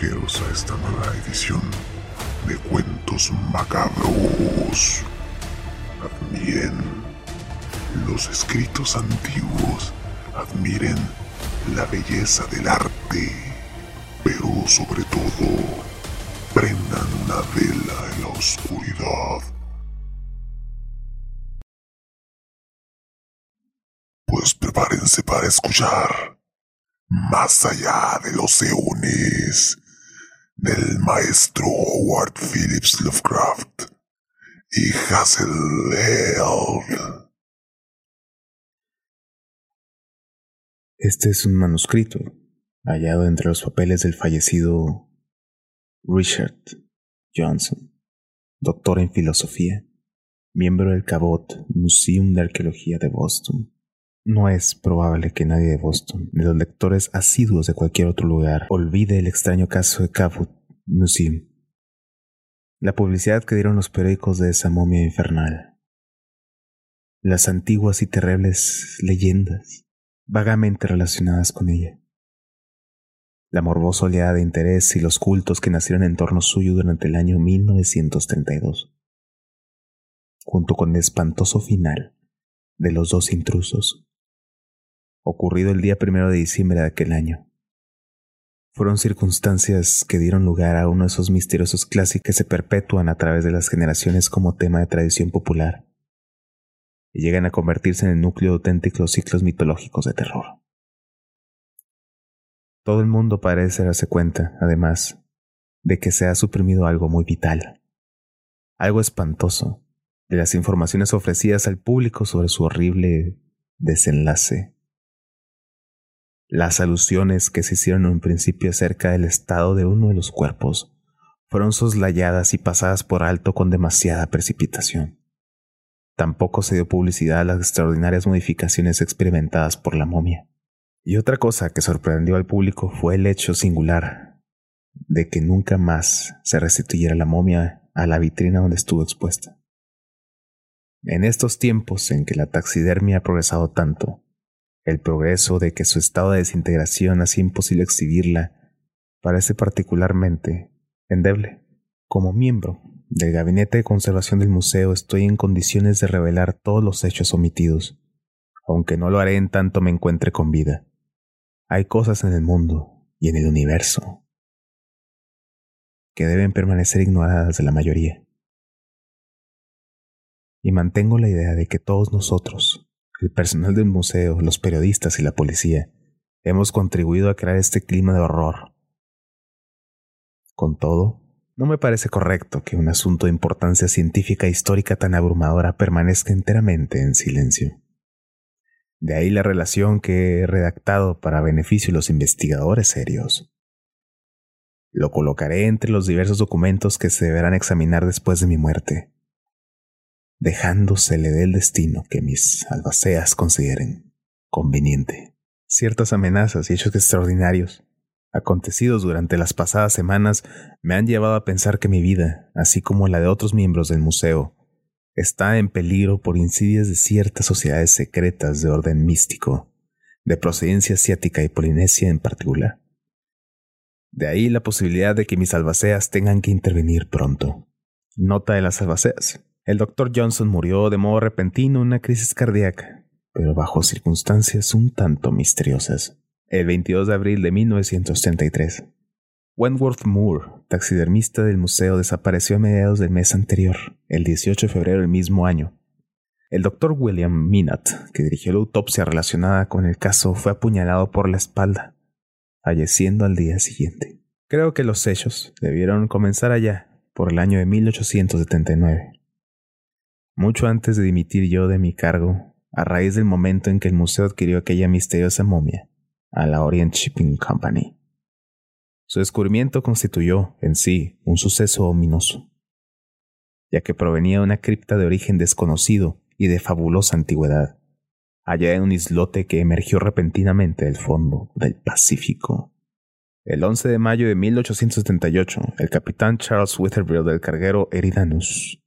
A esta nueva edición de Cuentos Macabros. Admiren los escritos antiguos, admiren la belleza del arte, pero sobre todo, prendan una vela en la oscuridad. Pues prepárense para escuchar más allá de los eones del maestro Howard Phillips Lovecraft y Hazel Elf. Este es un manuscrito hallado entre los papeles del fallecido Richard Johnson, doctor en filosofía, miembro del Cabot Museum de Arqueología de Boston no es probable que nadie de Boston, ni los lectores asiduos de cualquier otro lugar, olvide el extraño caso de Cabot Museum. La publicidad que dieron los periódicos de esa momia infernal. Las antiguas y terribles leyendas vagamente relacionadas con ella. La morbosa oleada de interés y los cultos que nacieron en torno suyo durante el año 1932. Junto con el espantoso final de los dos intrusos ocurrido el día primero de diciembre de aquel año. Fueron circunstancias que dieron lugar a uno de esos misteriosos clásicos que se perpetúan a través de las generaciones como tema de tradición popular y llegan a convertirse en el núcleo de auténticos ciclos mitológicos de terror. Todo el mundo parece darse cuenta, además, de que se ha suprimido algo muy vital, algo espantoso, de las informaciones ofrecidas al público sobre su horrible desenlace las alusiones que se hicieron en un principio acerca del estado de uno de los cuerpos fueron soslayadas y pasadas por alto con demasiada precipitación. Tampoco se dio publicidad a las extraordinarias modificaciones experimentadas por la momia. Y otra cosa que sorprendió al público fue el hecho singular de que nunca más se restituyera la momia a la vitrina donde estuvo expuesta. En estos tiempos en que la taxidermia ha progresado tanto, el progreso de que su estado de desintegración hacía imposible exhibirla parece particularmente endeble. Como miembro del Gabinete de Conservación del Museo estoy en condiciones de revelar todos los hechos omitidos, aunque no lo haré en tanto me encuentre con vida. Hay cosas en el mundo y en el universo que deben permanecer ignoradas de la mayoría. Y mantengo la idea de que todos nosotros, el personal del museo, los periodistas y la policía hemos contribuido a crear este clima de horror. Con todo, no me parece correcto que un asunto de importancia científica e histórica tan abrumadora permanezca enteramente en silencio. De ahí la relación que he redactado para beneficio de los investigadores serios. Lo colocaré entre los diversos documentos que se deberán examinar después de mi muerte dejándosele del destino que mis albaceas consideren conveniente. Ciertas amenazas y hechos extraordinarios acontecidos durante las pasadas semanas me han llevado a pensar que mi vida, así como la de otros miembros del museo, está en peligro por insidias de ciertas sociedades secretas de orden místico, de procedencia asiática y polinesia en particular. De ahí la posibilidad de que mis albaceas tengan que intervenir pronto. Nota de las albaceas. El doctor Johnson murió de modo repentino en una crisis cardíaca, pero bajo circunstancias un tanto misteriosas. El 22 de abril de 1933. Wentworth Moore, taxidermista del museo, desapareció a mediados del mes anterior, el 18 de febrero del mismo año. El doctor William Minot, que dirigió la autopsia relacionada con el caso, fue apuñalado por la espalda, falleciendo al día siguiente. Creo que los hechos debieron comenzar allá, por el año de 1879 mucho antes de dimitir yo de mi cargo, a raíz del momento en que el museo adquirió aquella misteriosa momia a la Orient Shipping Company. Su descubrimiento constituyó, en sí, un suceso ominoso, ya que provenía de una cripta de origen desconocido y de fabulosa antigüedad, allá en un islote que emergió repentinamente del fondo del Pacífico. El 11 de mayo de 1878, el capitán Charles Witherbill del carguero Eridanus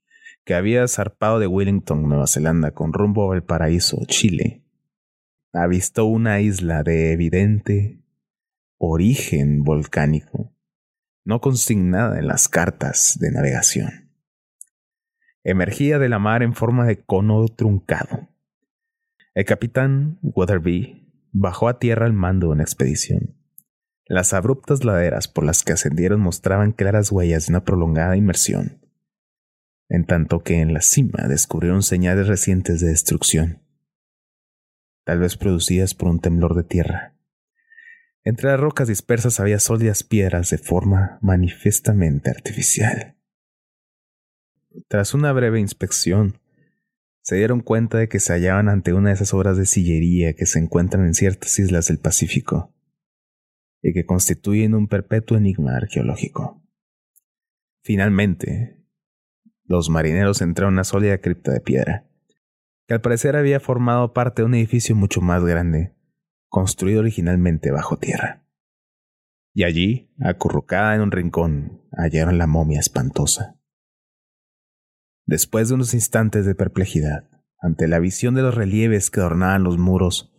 que había zarpado de Wellington, Nueva Zelanda, con rumbo a Valparaíso, Chile, avistó una isla de evidente origen volcánico, no consignada en las cartas de navegación. Emergía de la mar en forma de cono truncado. El capitán Weatherby bajó a tierra al mando de una expedición. Las abruptas laderas por las que ascendieron mostraban claras huellas de una prolongada inmersión, en tanto que en la cima descubrieron señales recientes de destrucción, tal vez producidas por un temblor de tierra. Entre las rocas dispersas había sólidas piedras de forma manifiestamente artificial. Tras una breve inspección, se dieron cuenta de que se hallaban ante una de esas obras de sillería que se encuentran en ciertas islas del Pacífico y que constituyen un perpetuo enigma arqueológico. Finalmente, los marineros entraron a una sólida cripta de piedra, que al parecer había formado parte de un edificio mucho más grande, construido originalmente bajo tierra. Y allí, acurrucada en un rincón, hallaron la momia espantosa. Después de unos instantes de perplejidad, ante la visión de los relieves que adornaban los muros,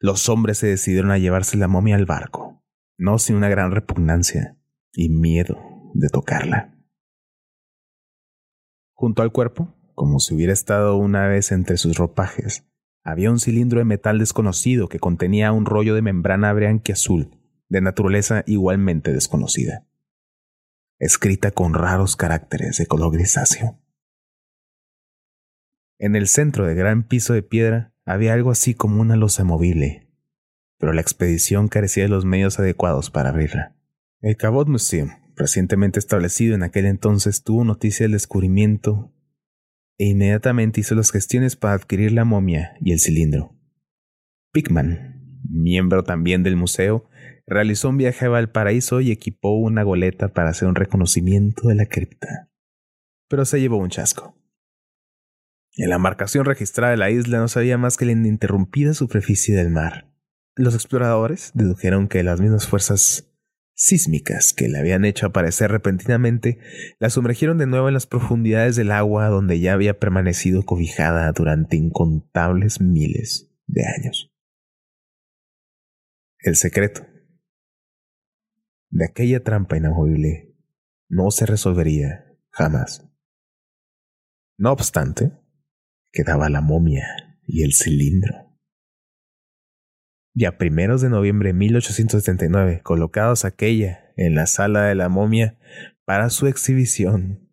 los hombres se decidieron a llevarse la momia al barco, no sin una gran repugnancia y miedo de tocarla. Junto al cuerpo, como si hubiera estado una vez entre sus ropajes, había un cilindro de metal desconocido que contenía un rollo de membrana azul, de naturaleza igualmente desconocida, escrita con raros caracteres de color grisáceo. En el centro del gran piso de piedra había algo así como una losa movible, pero la expedición carecía de los medios adecuados para abrirla. El Cabot Museum, recientemente establecido en aquel entonces, tuvo noticia del descubrimiento e inmediatamente hizo las gestiones para adquirir la momia y el cilindro. Pickman, miembro también del museo, realizó un viaje a Valparaíso y equipó una goleta para hacer un reconocimiento de la cripta. Pero se llevó un chasco. En la marcación registrada de la isla no sabía más que la ininterrumpida superficie del mar. Los exploradores dedujeron que las mismas fuerzas sísmicas que la habían hecho aparecer repentinamente la sumergieron de nuevo en las profundidades del agua donde ya había permanecido cobijada durante incontables miles de años. El secreto de aquella trampa inamovible no se resolvería jamás. No obstante, quedaba la momia y el cilindro y a primeros de noviembre de 1879, colocados aquella en la sala de la momia para su exhibición.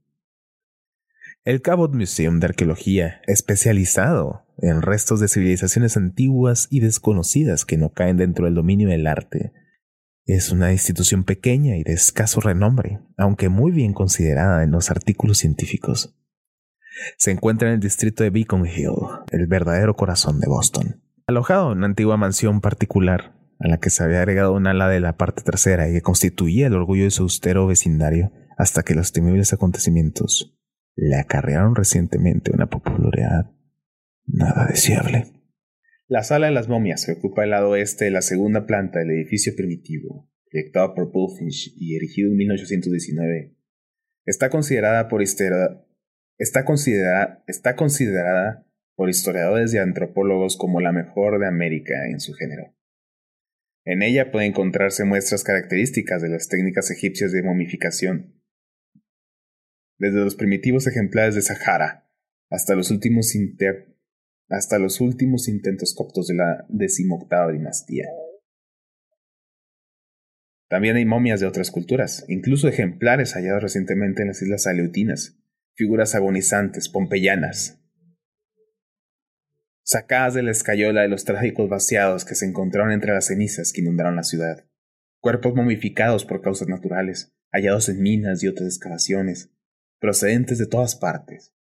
El Cabot Museum de Arqueología, especializado en restos de civilizaciones antiguas y desconocidas que no caen dentro del dominio del arte, es una institución pequeña y de escaso renombre, aunque muy bien considerada en los artículos científicos. Se encuentra en el distrito de Beacon Hill, el verdadero corazón de Boston alojado en una antigua mansión particular a la que se había agregado un ala de la parte trasera y que constituía el orgullo de su austero vecindario hasta que los temibles acontecimientos le acarrearon recientemente una popularidad nada deseable. La sala de las momias, que ocupa el lado oeste de la segunda planta del edificio primitivo, proyectado por Bullfinch y erigido en 1819, está considerada por está considerada, está considerada por historiadores y antropólogos como la mejor de América en su género. En ella puede encontrarse muestras características de las técnicas egipcias de momificación, desde los primitivos ejemplares de Sahara hasta los últimos, hasta los últimos intentos coptos de la decimoctava dinastía. También hay momias de otras culturas, incluso ejemplares hallados recientemente en las islas Aleutinas, figuras agonizantes, pompeyanas, sacadas de la escayola de los trágicos vaciados que se encontraron entre las cenizas que inundaron la ciudad, cuerpos momificados por causas naturales, hallados en minas y otras excavaciones, procedentes de todas partes,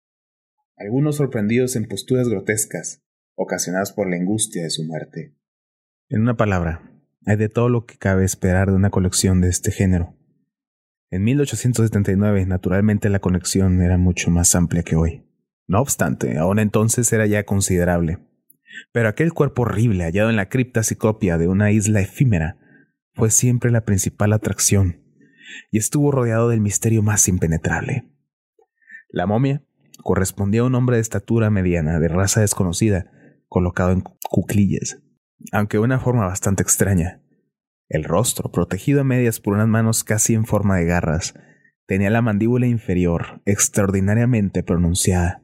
algunos sorprendidos en posturas grotescas, ocasionadas por la angustia de su muerte. En una palabra, hay de todo lo que cabe esperar de una colección de este género. En 1879, naturalmente, la conexión era mucho más amplia que hoy. No obstante, aún entonces era ya considerable. Pero aquel cuerpo horrible hallado en la cripta ciclopia de una isla efímera fue siempre la principal atracción, y estuvo rodeado del misterio más impenetrable. La momia correspondía a un hombre de estatura mediana, de raza desconocida, colocado en cuclillas, aunque de una forma bastante extraña. El rostro, protegido a medias por unas manos casi en forma de garras, tenía la mandíbula inferior extraordinariamente pronunciada,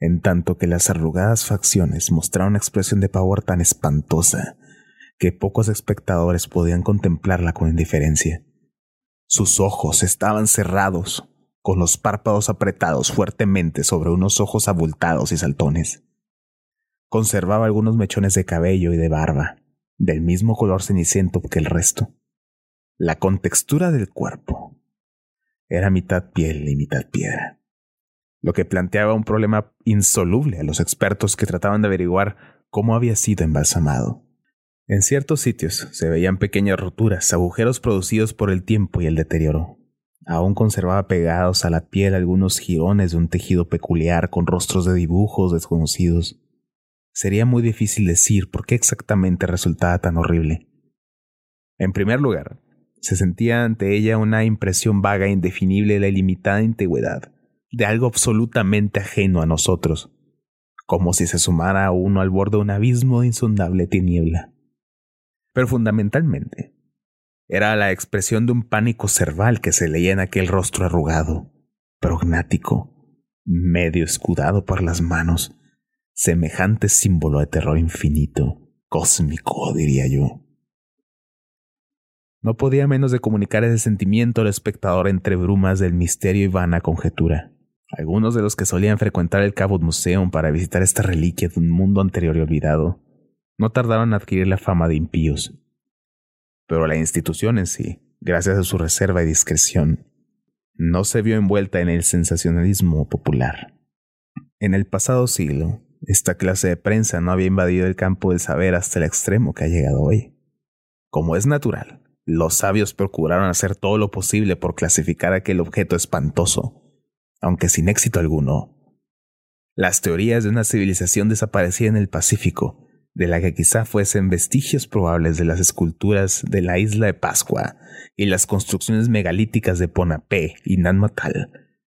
en tanto que las arrugadas facciones mostraban una expresión de pavor tan espantosa que pocos espectadores podían contemplarla con indiferencia. Sus ojos estaban cerrados, con los párpados apretados fuertemente sobre unos ojos abultados y saltones. Conservaba algunos mechones de cabello y de barba, del mismo color ceniciento que el resto. La contextura del cuerpo era mitad piel y mitad piedra, lo que planteaba un problema insoluble a los expertos que trataban de averiguar cómo había sido embalsamado. En ciertos sitios se veían pequeñas roturas, agujeros producidos por el tiempo y el deterioro. Aún conservaba pegados a la piel algunos jirones de un tejido peculiar con rostros de dibujos desconocidos. Sería muy difícil decir por qué exactamente resultaba tan horrible. En primer lugar, se sentía ante ella una impresión vaga e indefinible de la ilimitada antigüedad, de algo absolutamente ajeno a nosotros, como si se sumara uno al borde de un abismo de insondable tiniebla. Pero fundamentalmente, era la expresión de un pánico cerval que se leía en aquel rostro arrugado, prognático, medio escudado por las manos, semejante símbolo de terror infinito, cósmico, diría yo. No podía menos de comunicar ese sentimiento al espectador entre brumas del misterio y vana conjetura. Algunos de los que solían frecuentar el Cabot Museum para visitar esta reliquia de un mundo anterior y olvidado, no tardaron en adquirir la fama de impíos pero la institución en sí, gracias a su reserva y discreción, no se vio envuelta en el sensacionalismo popular. En el pasado siglo, esta clase de prensa no había invadido el campo del saber hasta el extremo que ha llegado hoy. Como es natural, los sabios procuraron hacer todo lo posible por clasificar aquel objeto espantoso, aunque sin éxito alguno. Las teorías de una civilización desaparecida en el Pacífico de la que quizá fuesen vestigios probables de las esculturas de la isla de Pascua y las construcciones megalíticas de Ponapé y Nanmatal,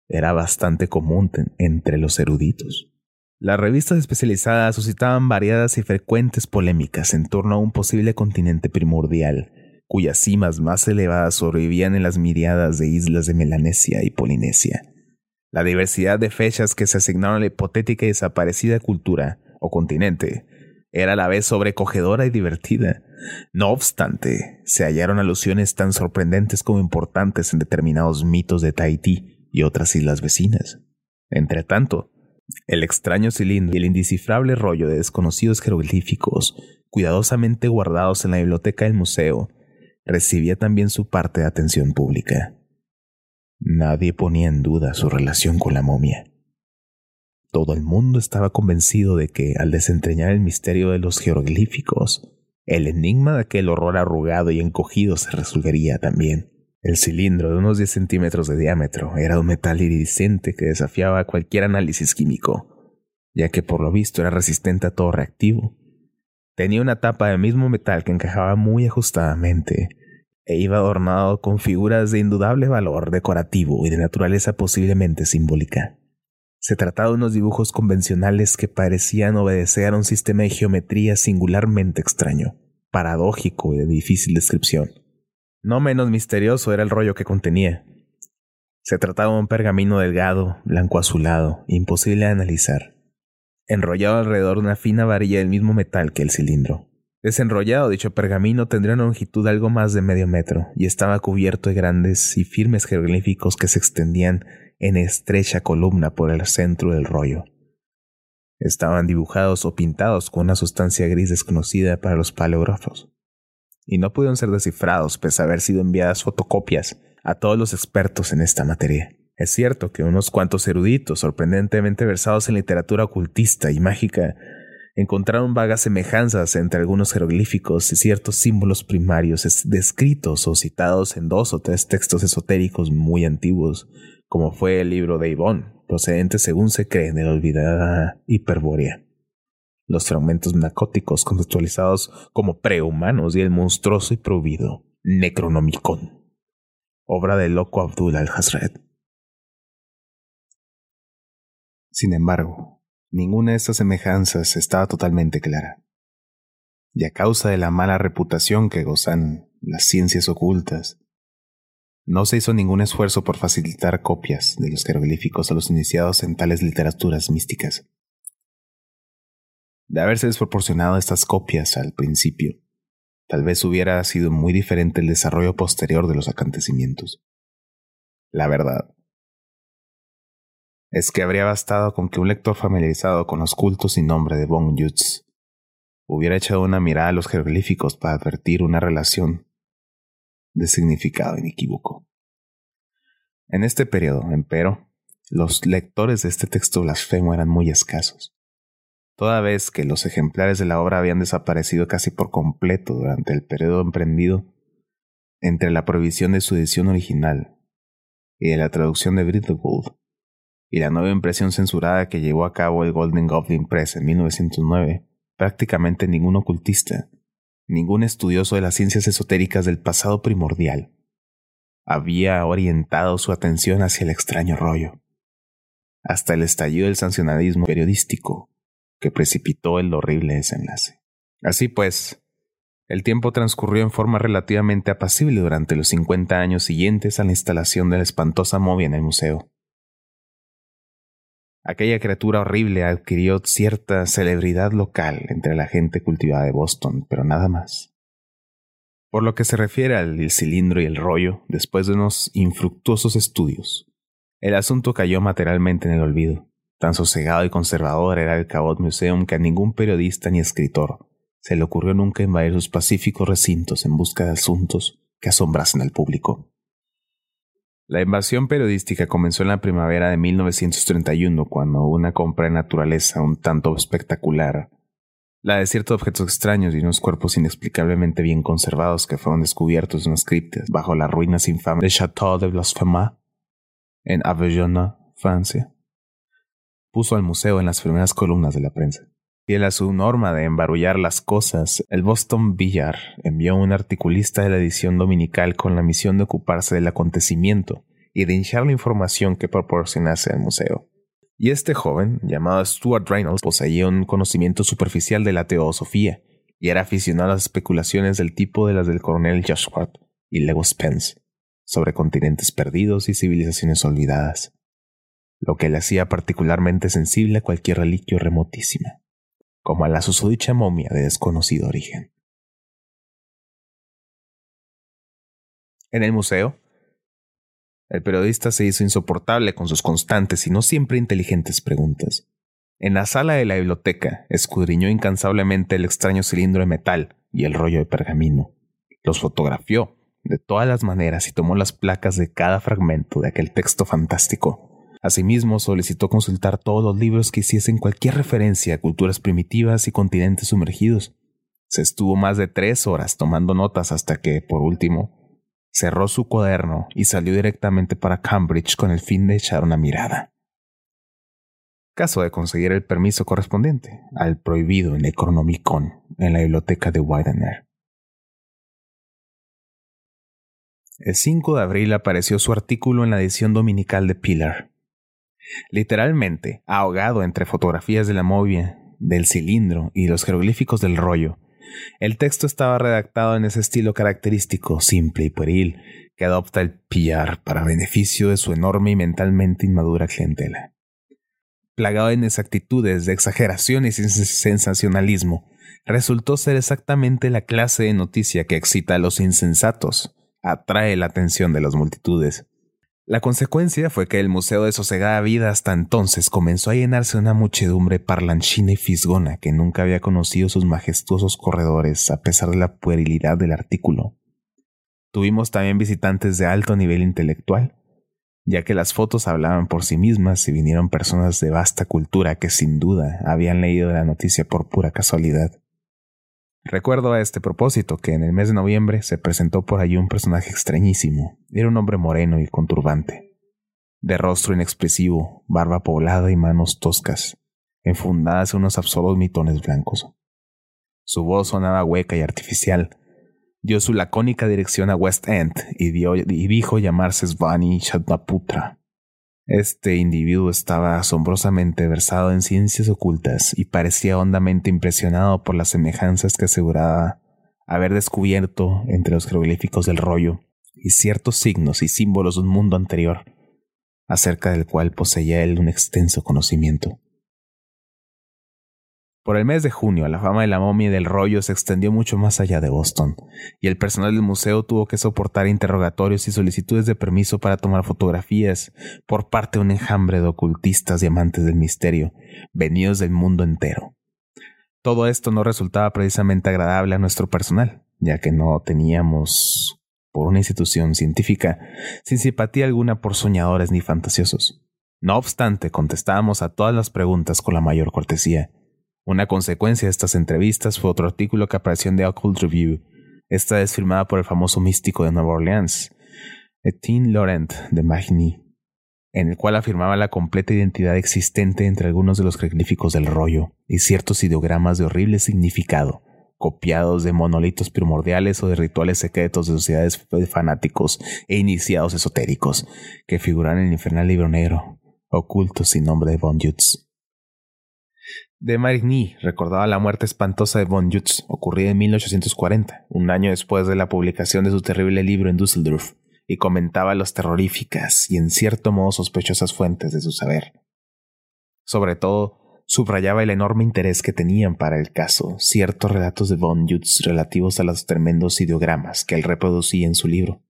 era bastante común entre los eruditos. Las revistas especializadas suscitaban variadas y frecuentes polémicas en torno a un posible continente primordial, cuyas cimas más elevadas sobrevivían en las miriadas de islas de Melanesia y Polinesia. La diversidad de fechas que se asignaron a la hipotética y desaparecida cultura o continente era a la vez sobrecogedora y divertida. No obstante, se hallaron alusiones tan sorprendentes como importantes en determinados mitos de Tahití y otras islas vecinas. Entretanto, el extraño cilindro y el indescifrable rollo de desconocidos jeroglíficos, cuidadosamente guardados en la biblioteca del museo, recibía también su parte de atención pública. Nadie ponía en duda su relación con la momia. Todo el mundo estaba convencido de que, al desentrañar el misterio de los jeroglíficos, el enigma de aquel horror arrugado y encogido se resolvería también. El cilindro de unos 10 centímetros de diámetro era un metal iridiscente que desafiaba cualquier análisis químico, ya que por lo visto era resistente a todo reactivo. Tenía una tapa de mismo metal que encajaba muy ajustadamente e iba adornado con figuras de indudable valor decorativo y de naturaleza posiblemente simbólica. Se trataba de unos dibujos convencionales que parecían obedecer a un sistema de geometría singularmente extraño, paradójico y de difícil descripción. No menos misterioso era el rollo que contenía. Se trataba de un pergamino delgado, blanco azulado, imposible de analizar, enrollado alrededor de una fina varilla del mismo metal que el cilindro. Desenrollado, dicho pergamino tendría una longitud algo más de medio metro y estaba cubierto de grandes y firmes jeroglíficos que se extendían en estrecha columna por el centro del rollo. Estaban dibujados o pintados con una sustancia gris desconocida para los paleógrafos, y no pudieron ser descifrados pese a haber sido enviadas fotocopias a todos los expertos en esta materia. Es cierto que unos cuantos eruditos, sorprendentemente versados en literatura ocultista y mágica, encontraron vagas semejanzas entre algunos jeroglíficos y ciertos símbolos primarios descritos o citados en dos o tres textos esotéricos muy antiguos, como fue el libro de Yvonne, procedente según se cree de la olvidada Hiperbórea. Los fragmentos narcóticos conceptualizados como prehumanos y el monstruoso y prohibido Necronomicon, obra del loco Abdul al-Hazred. Sin embargo, ninguna de estas semejanzas estaba totalmente clara. Y a causa de la mala reputación que gozan las ciencias ocultas. No se hizo ningún esfuerzo por facilitar copias de los jeroglíficos a los iniciados en tales literaturas místicas. De haberse desproporcionado estas copias al principio, tal vez hubiera sido muy diferente el desarrollo posterior de los acontecimientos. La verdad es que habría bastado con que un lector familiarizado con los cultos sin nombre de Bong Jutz hubiera echado una mirada a los jeroglíficos para advertir una relación de significado inequívoco. En este periodo, empero, los lectores de este texto blasfemo eran muy escasos, toda vez que los ejemplares de la obra habían desaparecido casi por completo durante el periodo emprendido entre la prohibición de su edición original y de la traducción de Gould y la nueva impresión censurada que llevó a cabo el Golden Goblin Press en 1909, prácticamente ningún ocultista, ningún estudioso de las ciencias esotéricas del pasado primordial, había orientado su atención hacia el extraño rollo, hasta el estallido del sancionalismo periodístico que precipitó el horrible desenlace. Así pues, el tiempo transcurrió en forma relativamente apacible durante los 50 años siguientes a la instalación de la espantosa momia en el museo. Aquella criatura horrible adquirió cierta celebridad local entre la gente cultivada de Boston, pero nada más. Por lo que se refiere al cilindro y el rollo, después de unos infructuosos estudios, el asunto cayó materialmente en el olvido. Tan sosegado y conservador era el Cabot Museum que a ningún periodista ni escritor se le ocurrió nunca invadir sus pacíficos recintos en busca de asuntos que asombrasen al público. La invasión periodística comenzó en la primavera de 1931, cuando una compra de naturaleza un tanto espectacular, la de ciertos objetos extraños y unos cuerpos inexplicablemente bien conservados que fueron descubiertos en las criptas bajo las ruinas infames del Château de Blasphema en Avellona, Francia, puso al museo en las primeras columnas de la prensa. A su norma de embarullar las cosas, el Boston Billar envió un articulista de la edición dominical con la misión de ocuparse del acontecimiento y de hinchar la información que proporcionase al museo. Y este joven, llamado Stuart Reynolds, poseía un conocimiento superficial de la teosofía y era aficionado a las especulaciones del tipo de las del coronel Joshua y Lewis Spence sobre continentes perdidos y civilizaciones olvidadas, lo que le hacía particularmente sensible a cualquier reliquio remotísima como a la susodicha momia de desconocido origen. En el museo, el periodista se hizo insoportable con sus constantes y no siempre inteligentes preguntas. En la sala de la biblioteca escudriñó incansablemente el extraño cilindro de metal y el rollo de pergamino. Los fotografió de todas las maneras y tomó las placas de cada fragmento de aquel texto fantástico Asimismo, solicitó consultar todos los libros que hiciesen cualquier referencia a culturas primitivas y continentes sumergidos. Se estuvo más de tres horas tomando notas hasta que, por último, cerró su cuaderno y salió directamente para Cambridge con el fin de echar una mirada. Caso de conseguir el permiso correspondiente al prohibido Necronomicon en la biblioteca de Widener. El 5 de abril apareció su artículo en la edición dominical de Pillar. Literalmente, ahogado entre fotografías de la movia, del cilindro y los jeroglíficos del rollo, el texto estaba redactado en ese estilo característico, simple y pueril, que adopta el pillar para beneficio de su enorme y mentalmente inmadura clientela. Plagado de inexactitudes, de exageraciones y sensacionalismo, resultó ser exactamente la clase de noticia que excita a los insensatos, atrae la atención de las multitudes la consecuencia fue que el Museo de Sosegada Vida hasta entonces comenzó a llenarse de una muchedumbre parlanchina y fisgona que nunca había conocido sus majestuosos corredores a pesar de la puerilidad del artículo. Tuvimos también visitantes de alto nivel intelectual, ya que las fotos hablaban por sí mismas y vinieron personas de vasta cultura que sin duda habían leído la noticia por pura casualidad. Recuerdo a este propósito que en el mes de noviembre se presentó por allí un personaje extrañísimo. Era un hombre moreno y con turbante, de rostro inexpresivo, barba poblada y manos toscas, enfundadas en unos absurdos mitones blancos. Su voz sonaba hueca y artificial. Dio su lacónica dirección a West End y, y dijo llamarse Svani Chatnaputra. Este individuo estaba asombrosamente versado en ciencias ocultas y parecía hondamente impresionado por las semejanzas que aseguraba haber descubierto entre los jeroglíficos del rollo y ciertos signos y símbolos de un mundo anterior, acerca del cual poseía él un extenso conocimiento. Por el mes de junio, la fama de la momia y del rollo se extendió mucho más allá de Boston, y el personal del museo tuvo que soportar interrogatorios y solicitudes de permiso para tomar fotografías por parte de un enjambre de ocultistas y amantes del misterio, venidos del mundo entero. Todo esto no resultaba precisamente agradable a nuestro personal, ya que no teníamos, por una institución científica, sin simpatía alguna por soñadores ni fantasiosos. No obstante, contestábamos a todas las preguntas con la mayor cortesía, una consecuencia de estas entrevistas fue otro artículo que apareció en The Occult Review, esta vez firmada por el famoso místico de Nueva Orleans, Etienne Laurent de Magny, en el cual afirmaba la completa identidad existente entre algunos de los jeroglíficos del rollo y ciertos ideogramas de horrible significado, copiados de monolitos primordiales o de rituales secretos de sociedades de fanáticos e iniciados esotéricos, que figuran en el infernal libro negro, ocultos sin nombre de Von Jutz. De Marigny recordaba la muerte espantosa de von Jutz, ocurrida en 1840, un año después de la publicación de su terrible libro en Düsseldorf, y comentaba las terroríficas y en cierto modo sospechosas fuentes de su saber. Sobre todo, subrayaba el enorme interés que tenían para el caso ciertos relatos de von Jutz relativos a los tremendos ideogramas que él reproducía en su libro.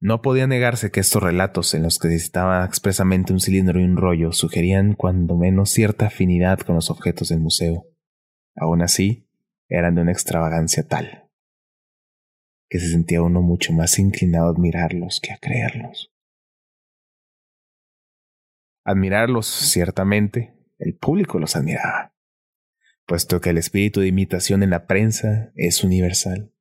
No podía negarse que estos relatos, en los que necesitaba expresamente un cilindro y un rollo, sugerían cuando menos cierta afinidad con los objetos del museo. Aún así, eran de una extravagancia tal que se sentía uno mucho más inclinado a admirarlos que a creerlos. Admirarlos, ciertamente, el público los admiraba, puesto que el espíritu de imitación en la prensa es universal.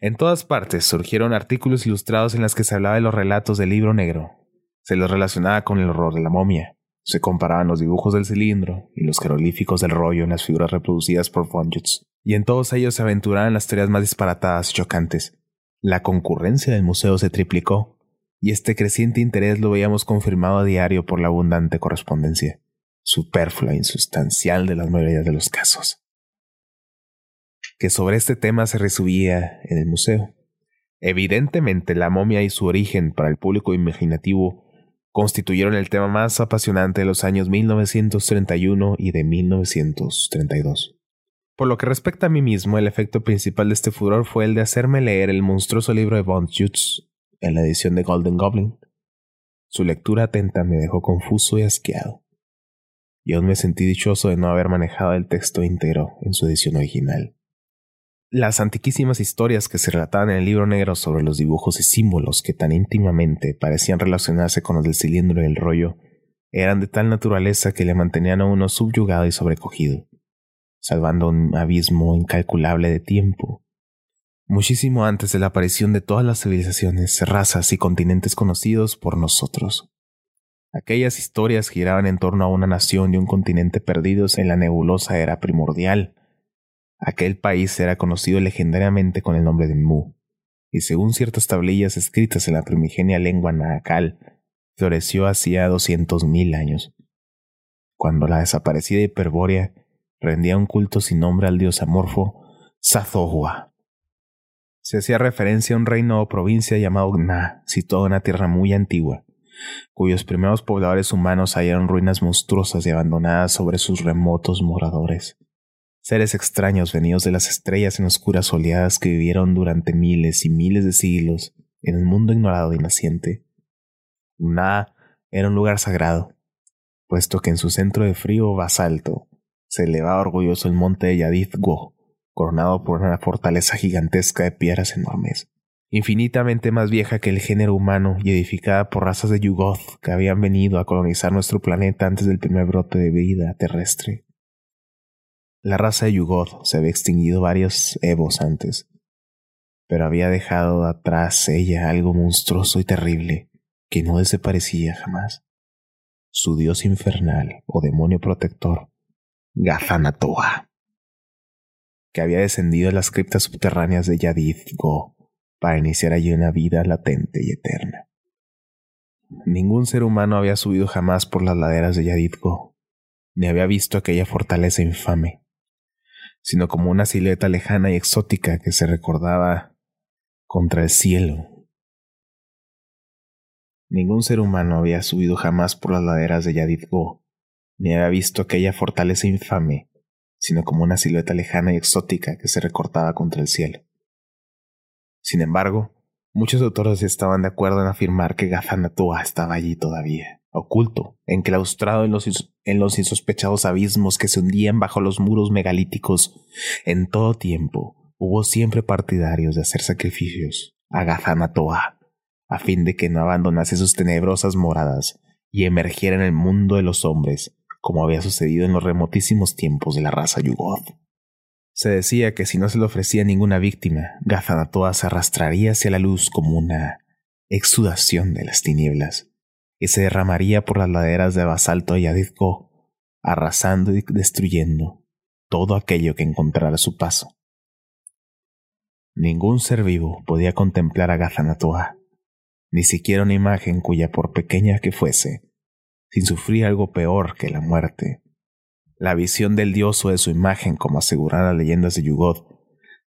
En todas partes surgieron artículos ilustrados en los que se hablaba de los relatos del libro negro. Se los relacionaba con el horror de la momia. Se comparaban los dibujos del cilindro y los jeroglíficos del rollo en las figuras reproducidas por Jutz. Y en todos ellos se aventuraban las teorías más disparatadas y chocantes. La concurrencia del museo se triplicó, y este creciente interés lo veíamos confirmado a diario por la abundante correspondencia, superflua e insustancial de las mayorías de los casos que sobre este tema se resubía en el museo. Evidentemente, la momia y su origen para el público imaginativo constituyeron el tema más apasionante de los años 1931 y de 1932. Por lo que respecta a mí mismo, el efecto principal de este furor fue el de hacerme leer el monstruoso libro de Von Jutz en la edición de Golden Goblin. Su lectura atenta me dejó confuso y asqueado, y aún me sentí dichoso de no haber manejado el texto íntegro en su edición original. Las antiquísimas historias que se relataban en el libro negro sobre los dibujos y símbolos que tan íntimamente parecían relacionarse con los del cilindro y el rollo eran de tal naturaleza que le mantenían a uno subyugado y sobrecogido, salvando un abismo incalculable de tiempo. Muchísimo antes de la aparición de todas las civilizaciones, razas y continentes conocidos por nosotros. Aquellas historias giraban en torno a una nación y un continente perdidos en la nebulosa era primordial, Aquel país era conocido legendariamente con el nombre de Mu, y según ciertas tablillas escritas en la primigenia lengua naakal, floreció hacía doscientos mil años, cuando la desaparecida Hiperbórea rendía un culto sin nombre al dios amorfo Zazohua. Se hacía referencia a un reino o provincia llamado Gna, situado en una tierra muy antigua, cuyos primeros pobladores humanos hallaron ruinas monstruosas y abandonadas sobre sus remotos moradores seres extraños venidos de las estrellas en oscuras oleadas que vivieron durante miles y miles de siglos en un mundo ignorado y naciente. Na era un lugar sagrado, puesto que en su centro de frío basalto se elevaba orgulloso el monte de Yadith-Go, coronado por una fortaleza gigantesca de piedras enormes, infinitamente más vieja que el género humano y edificada por razas de Yugoth que habían venido a colonizar nuestro planeta antes del primer brote de vida terrestre. La raza de Yugoth se había extinguido varios evos antes, pero había dejado atrás ella algo monstruoso y terrible que no desaparecía jamás. Su dios infernal o demonio protector, Gazanatoa, que había descendido a las criptas subterráneas de Yadith Go para iniciar allí una vida latente y eterna. Ningún ser humano había subido jamás por las laderas de Yadith Go, ni había visto aquella fortaleza infame sino como una silueta lejana y exótica que se recordaba contra el cielo. Ningún ser humano había subido jamás por las laderas de Yadid Go, ni había visto aquella fortaleza infame, sino como una silueta lejana y exótica que se recortaba contra el cielo. Sin embargo, muchos autores estaban de acuerdo en afirmar que Gazanatua estaba allí todavía, oculto, enclaustrado en los, en los insospechados abismos que se hundían bajo los muros megalíticos. En todo tiempo hubo siempre partidarios de hacer sacrificios a Gazanatoa, a fin de que no abandonase sus tenebrosas moradas y emergiera en el mundo de los hombres, como había sucedido en los remotísimos tiempos de la raza Yugoth. Se decía que si no se le ofrecía ninguna víctima, Gazanatoa se arrastraría hacia la luz como una exudación de las tinieblas y se derramaría por las laderas de basalto y Adizco, arrasando y destruyendo todo aquello que encontrara su paso. Ningún ser vivo podía contemplar a Gazanatoa, ni siquiera una imagen cuya por pequeña que fuese, sin sufrir algo peor que la muerte, la visión del dios o de su imagen, como aseguran las leyendas de Yugoth,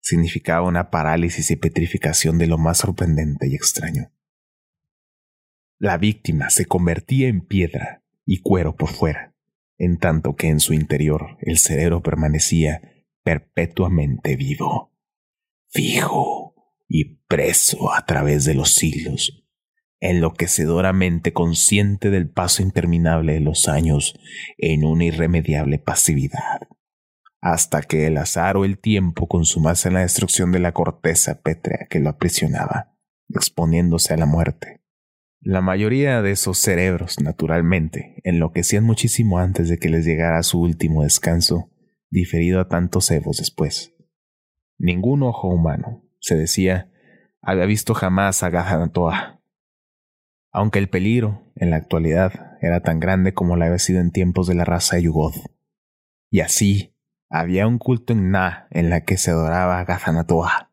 significaba una parálisis y petrificación de lo más sorprendente y extraño. La víctima se convertía en piedra y cuero por fuera, en tanto que en su interior el cerebro permanecía perpetuamente vivo, fijo y preso a través de los siglos, enloquecedoramente consciente del paso interminable de los años en una irremediable pasividad, hasta que el azar o el tiempo consumase la destrucción de la corteza pétrea que lo aprisionaba, exponiéndose a la muerte. La mayoría de esos cerebros, naturalmente, enloquecían muchísimo antes de que les llegara su último descanso, diferido a tantos evos después. Ningún ojo humano, se decía, había visto jamás a Gajanatoa, aunque el peligro, en la actualidad, era tan grande como lo había sido en tiempos de la raza de Yugoth. Y así, había un culto en Na en la que se adoraba a Gazanatoa,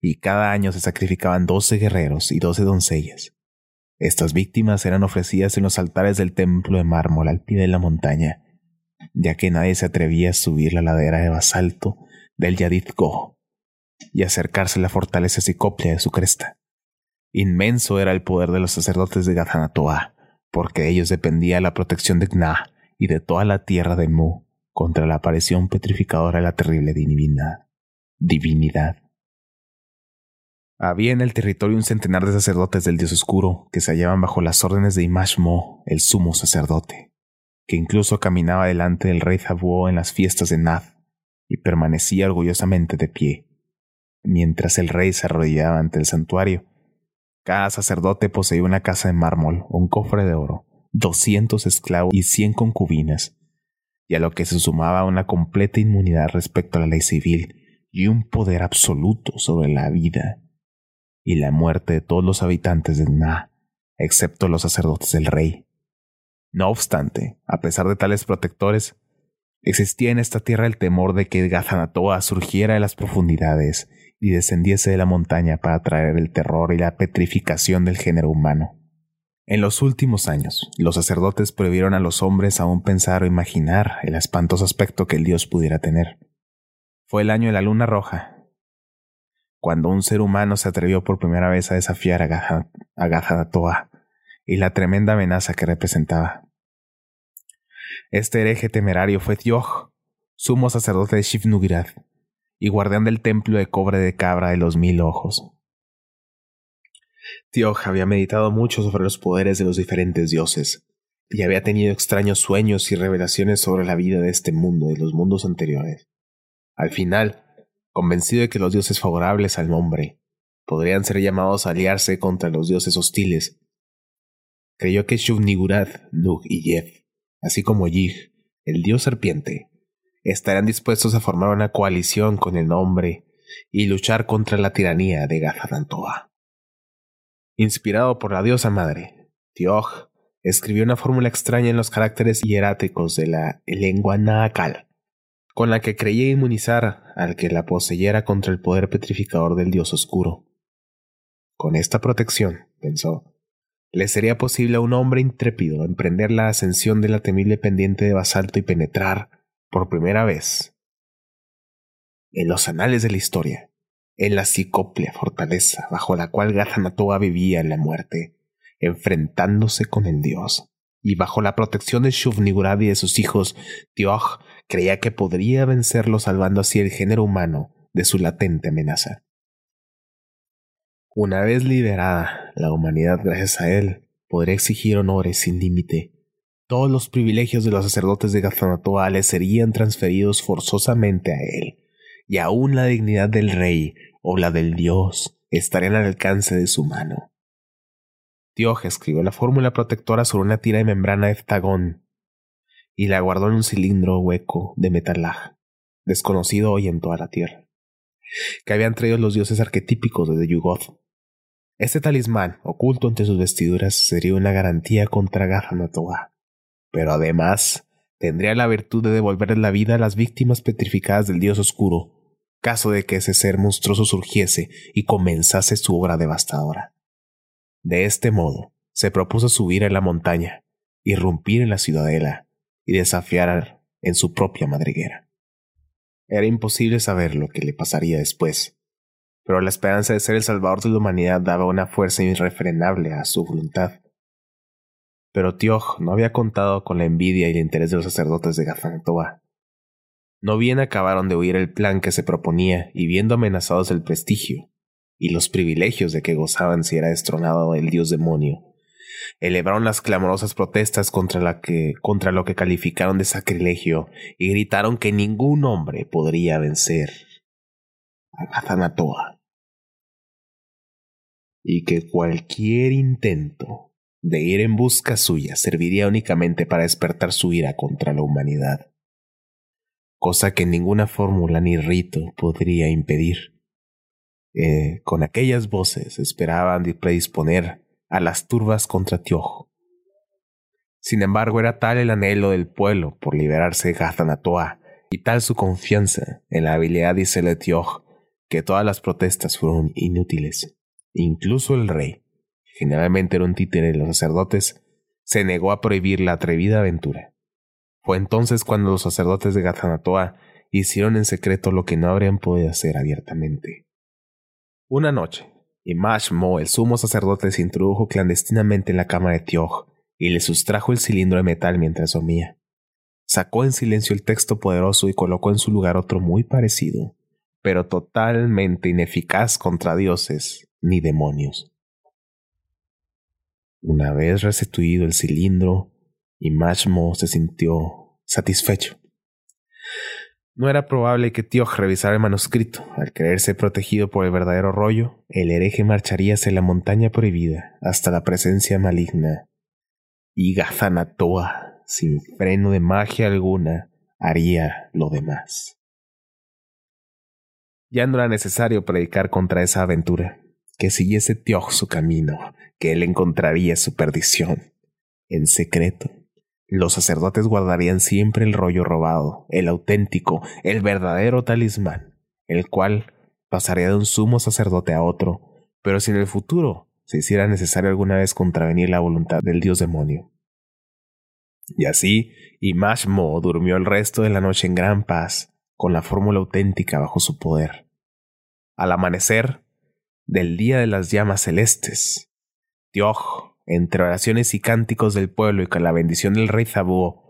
y cada año se sacrificaban doce guerreros y doce doncellas. Estas víctimas eran ofrecidas en los altares del templo de mármol al pie de la montaña, ya que nadie se atrevía a subir la ladera de basalto del Yadid y acercarse a la fortaleza cicoplia de su cresta. Inmenso era el poder de los sacerdotes de Gazanatoa, porque de ellos dependía la protección de Gna y de toda la tierra de Mu contra la aparición petrificadora de la terrible divinidad. divinidad. Había en el territorio un centenar de sacerdotes del dios oscuro que se hallaban bajo las órdenes de Imash Mo, el sumo sacerdote, que incluso caminaba delante del rey Zabuo en las fiestas de Nath y permanecía orgullosamente de pie, mientras el rey se arrodillaba ante el santuario. Cada sacerdote poseía una casa de mármol, un cofre de oro, doscientos esclavos y cien concubinas, y a lo que se sumaba una completa inmunidad respecto a la ley civil y un poder absoluto sobre la vida y la muerte de todos los habitantes de Na, excepto los sacerdotes del rey. No obstante, a pesar de tales protectores, existía en esta tierra el temor de que Gazanatoa surgiera de las profundidades y descendiese de la montaña para traer el terror y la petrificación del género humano. En los últimos años, los sacerdotes prohibieron a los hombres aún pensar o imaginar el espantoso aspecto que el dios pudiera tener. Fue el año de la luna roja, cuando un ser humano se atrevió por primera vez a desafiar a Gazatoa y la tremenda amenaza que representaba. Este hereje temerario fue Diog, sumo sacerdote de Shivnugirad, y guardián del templo de cobre de cabra de los mil ojos. Tioj había meditado mucho sobre los poderes de los diferentes dioses, y había tenido extraños sueños y revelaciones sobre la vida de este mundo y los mundos anteriores. Al final, convencido de que los dioses favorables al hombre podrían ser llamados a aliarse contra los dioses hostiles, creyó que Shub-Nigurad, Nug y Yef, así como Yig, el dios serpiente, estarán dispuestos a formar una coalición con el nombre y luchar contra la tiranía de Gazadantoa. Inspirado por la diosa madre, Tioj escribió una fórmula extraña en los caracteres hieráticos de la lengua naakal, con la que creía inmunizar al que la poseyera contra el poder petrificador del dios oscuro. Con esta protección, pensó, le sería posible a un hombre intrépido emprender la ascensión de la temible pendiente de basalto y penetrar, por primera vez en los anales de la historia, en la psicoplia fortaleza bajo la cual Gazanatoa vivía en la muerte, enfrentándose con el dios, y bajo la protección de Shuvnigurad y de sus hijos, Tioch creía que podría vencerlo salvando así el género humano de su latente amenaza. Una vez liberada, la humanidad gracias a él podría exigir honores sin límite. Todos los privilegios de los sacerdotes de Gazanatoa serían transferidos forzosamente a él, y aún la dignidad del rey o la del dios estarían al alcance de su mano. Dioj escribió la fórmula protectora sobre una tira de membrana de eftagón y la guardó en un cilindro hueco de metalaj, desconocido hoy en toda la tierra, que habían traído los dioses arquetípicos desde Yugoth. Este talismán, oculto entre sus vestiduras, sería una garantía contra Gazanatoa, pero además tendría la virtud de devolverle la vida a las víctimas petrificadas del dios oscuro, caso de que ese ser monstruoso surgiese y comenzase su obra devastadora. De este modo, se propuso subir a la montaña, irrumpir en la ciudadela y desafiar en su propia madriguera. Era imposible saber lo que le pasaría después, pero la esperanza de ser el salvador de la humanidad daba una fuerza irrefrenable a su voluntad. Pero Tioch no había contado con la envidia y el interés de los sacerdotes de Gafantoa. No bien acabaron de oír el plan que se proponía y viendo amenazados el prestigio y los privilegios de que gozaban si era destronado el dios demonio, elevaron las clamorosas protestas contra, la que, contra lo que calificaron de sacrilegio y gritaron que ningún hombre podría vencer a Gazanatoa y que cualquier intento de ir en busca suya serviría únicamente para despertar su ira contra la humanidad, cosa que ninguna fórmula ni rito podría impedir. Eh, con aquellas voces esperaban predisponer a las turbas contra Tiojo. Sin embargo, era tal el anhelo del pueblo por liberarse de Gazanatoa y tal su confianza en la habilidad de Tioch que todas las protestas fueron inútiles. Incluso el rey, generalmente era un títere de los sacerdotes, se negó a prohibir la atrevida aventura. Fue entonces cuando los sacerdotes de Gazanatoa hicieron en secreto lo que no habrían podido hacer abiertamente. Una noche, Imashmo, el sumo sacerdote, se introdujo clandestinamente en la cama de Tioch y le sustrajo el cilindro de metal mientras dormía. Sacó en silencio el texto poderoso y colocó en su lugar otro muy parecido, pero totalmente ineficaz contra dioses ni demonios. Una vez restituido el cilindro, Imashmo se sintió satisfecho. No era probable que Tioch revisara el manuscrito. Al creerse protegido por el verdadero rollo, el hereje marcharía hacia la montaña prohibida hasta la presencia maligna. Y Gazanatoa, sin freno de magia alguna, haría lo demás. Ya no era necesario predicar contra esa aventura que siguiese Tioch su camino, que él encontraría su perdición. En secreto, los sacerdotes guardarían siempre el rollo robado, el auténtico, el verdadero talismán, el cual pasaría de un sumo sacerdote a otro, pero si en el futuro se hiciera necesario alguna vez contravenir la voluntad del dios demonio. Y así, Imashmo durmió el resto de la noche en gran paz, con la fórmula auténtica bajo su poder. Al amanecer, del Día de las Llamas Celestes. Dioj, entre oraciones y cánticos del pueblo y con la bendición del rey Zabú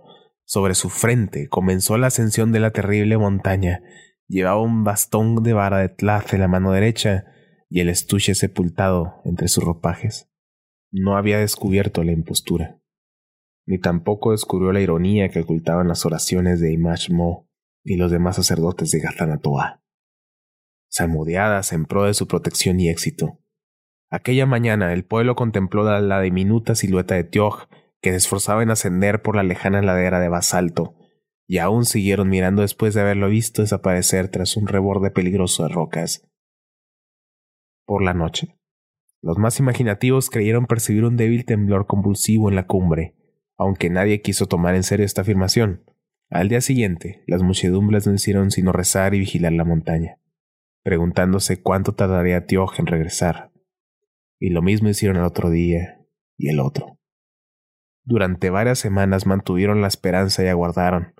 sobre su frente, comenzó la ascensión de la terrible montaña. Llevaba un bastón de vara de tlaz en la mano derecha y el estuche sepultado entre sus ropajes. No había descubierto la impostura, ni tampoco descubrió la ironía que ocultaban las oraciones de Imach Mo y los demás sacerdotes de Gazanatoa salmodiadas en pro de su protección y éxito. Aquella mañana el pueblo contempló la, diminuta silueta de Tioch que se esforzaba en ascender por la lejana ladera de basalto, y aún siguieron mirando después de haberlo visto desaparecer tras un reborde peligroso de rocas. Por la noche, los más imaginativos creyeron percibir un débil temblor convulsivo en la cumbre, aunque nadie quiso tomar en serio esta afirmación. Al día siguiente, las muchedumbres no hicieron sino rezar y vigilar la montaña preguntándose cuánto tardaría Tioch en regresar. Y lo mismo hicieron el otro día y el otro. Durante varias semanas mantuvieron la esperanza y aguardaron.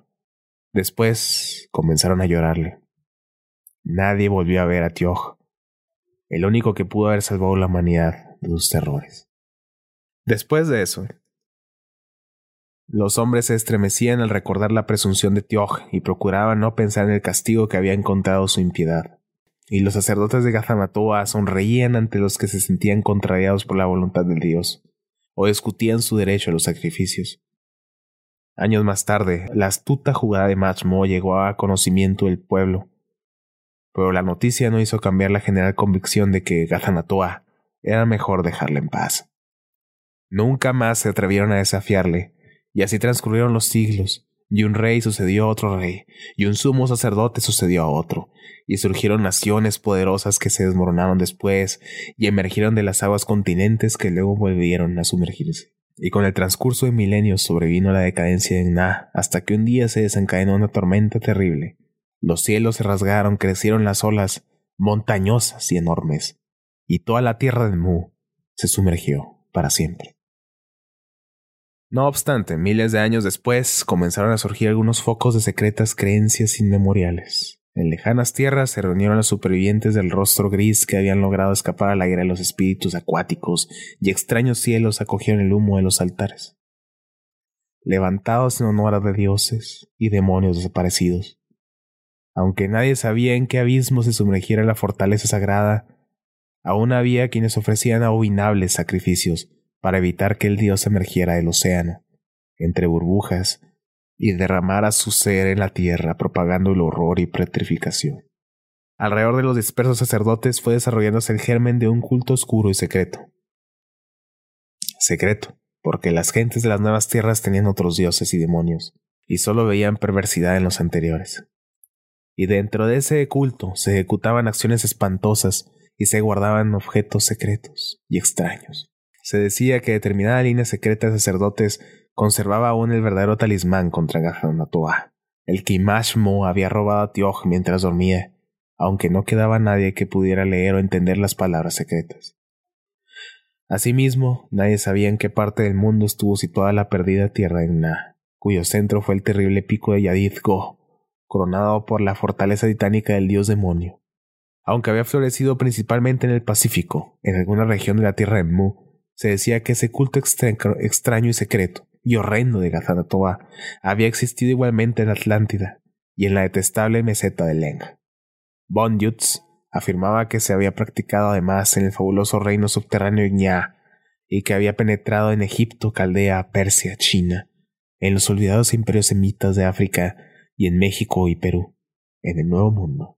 Después comenzaron a llorarle. nadie volvió a ver a Tioch, el único que pudo haber salvado la humanidad de sus terrores. Después de eso, los hombres se estremecían al recordar la presunción de Tioch y procuraban no pensar en el castigo que había encontrado su impiedad. Y los sacerdotes de Gazamatoa sonreían ante los que se sentían contrariados por la voluntad del Dios, o discutían su derecho a los sacrificios. Años más tarde, la astuta jugada de Machmo llegó a conocimiento del pueblo, pero la noticia no hizo cambiar la general convicción de que Gazanatoa era mejor dejarle en paz. Nunca más se atrevieron a desafiarle, y así transcurrieron los siglos, y un rey sucedió a otro rey, y un sumo sacerdote sucedió a otro, y surgieron naciones poderosas que se desmoronaron después, y emergieron de las aguas continentes que luego volvieron a sumergirse y con el transcurso de milenios sobrevino la decadencia de Na, hasta que un día se desencadenó una tormenta terrible. Los cielos se rasgaron, crecieron las olas, montañosas y enormes, y toda la tierra de Mu se sumergió para siempre. No obstante, miles de años después comenzaron a surgir algunos focos de secretas creencias inmemoriales. En lejanas tierras se reunieron los supervivientes del rostro gris que habían logrado escapar al aire de los espíritus acuáticos, y extraños cielos acogieron el humo de los altares. Levantados en honor de dioses y demonios desaparecidos. Aunque nadie sabía en qué abismo se sumergiera la fortaleza sagrada, aún había quienes ofrecían abominables sacrificios para evitar que el dios emergiera del océano, entre burbujas y derramara su ser en la tierra, propagando el horror y petrificación. Alrededor de los dispersos sacerdotes fue desarrollándose el germen de un culto oscuro y secreto. Secreto, porque las gentes de las nuevas tierras tenían otros dioses y demonios, y solo veían perversidad en los anteriores. Y dentro de ese culto se ejecutaban acciones espantosas y se guardaban objetos secretos y extraños. Se decía que determinada línea secreta de sacerdotes conservaba aún el verdadero talismán contra Gajanatoa, el que Imashmo había robado a Tioch mientras dormía, aunque no quedaba nadie que pudiera leer o entender las palabras secretas. Asimismo, nadie sabía en qué parte del mundo estuvo situada la perdida tierra de Na, cuyo centro fue el terrible pico de Yadid Go, coronado por la fortaleza titánica del dios demonio. Aunque había florecido principalmente en el Pacífico, en alguna región de la tierra de Mu, se decía que ese culto extraño y secreto y horrendo de Gazanatoa había existido igualmente en Atlántida y en la detestable meseta de Leng. Von Jutz afirmaba que se había practicado además en el fabuloso reino subterráneo Ña y que había penetrado en Egipto, Caldea, Persia, China, en los olvidados imperios semitas de África y en México y Perú, en el Nuevo Mundo.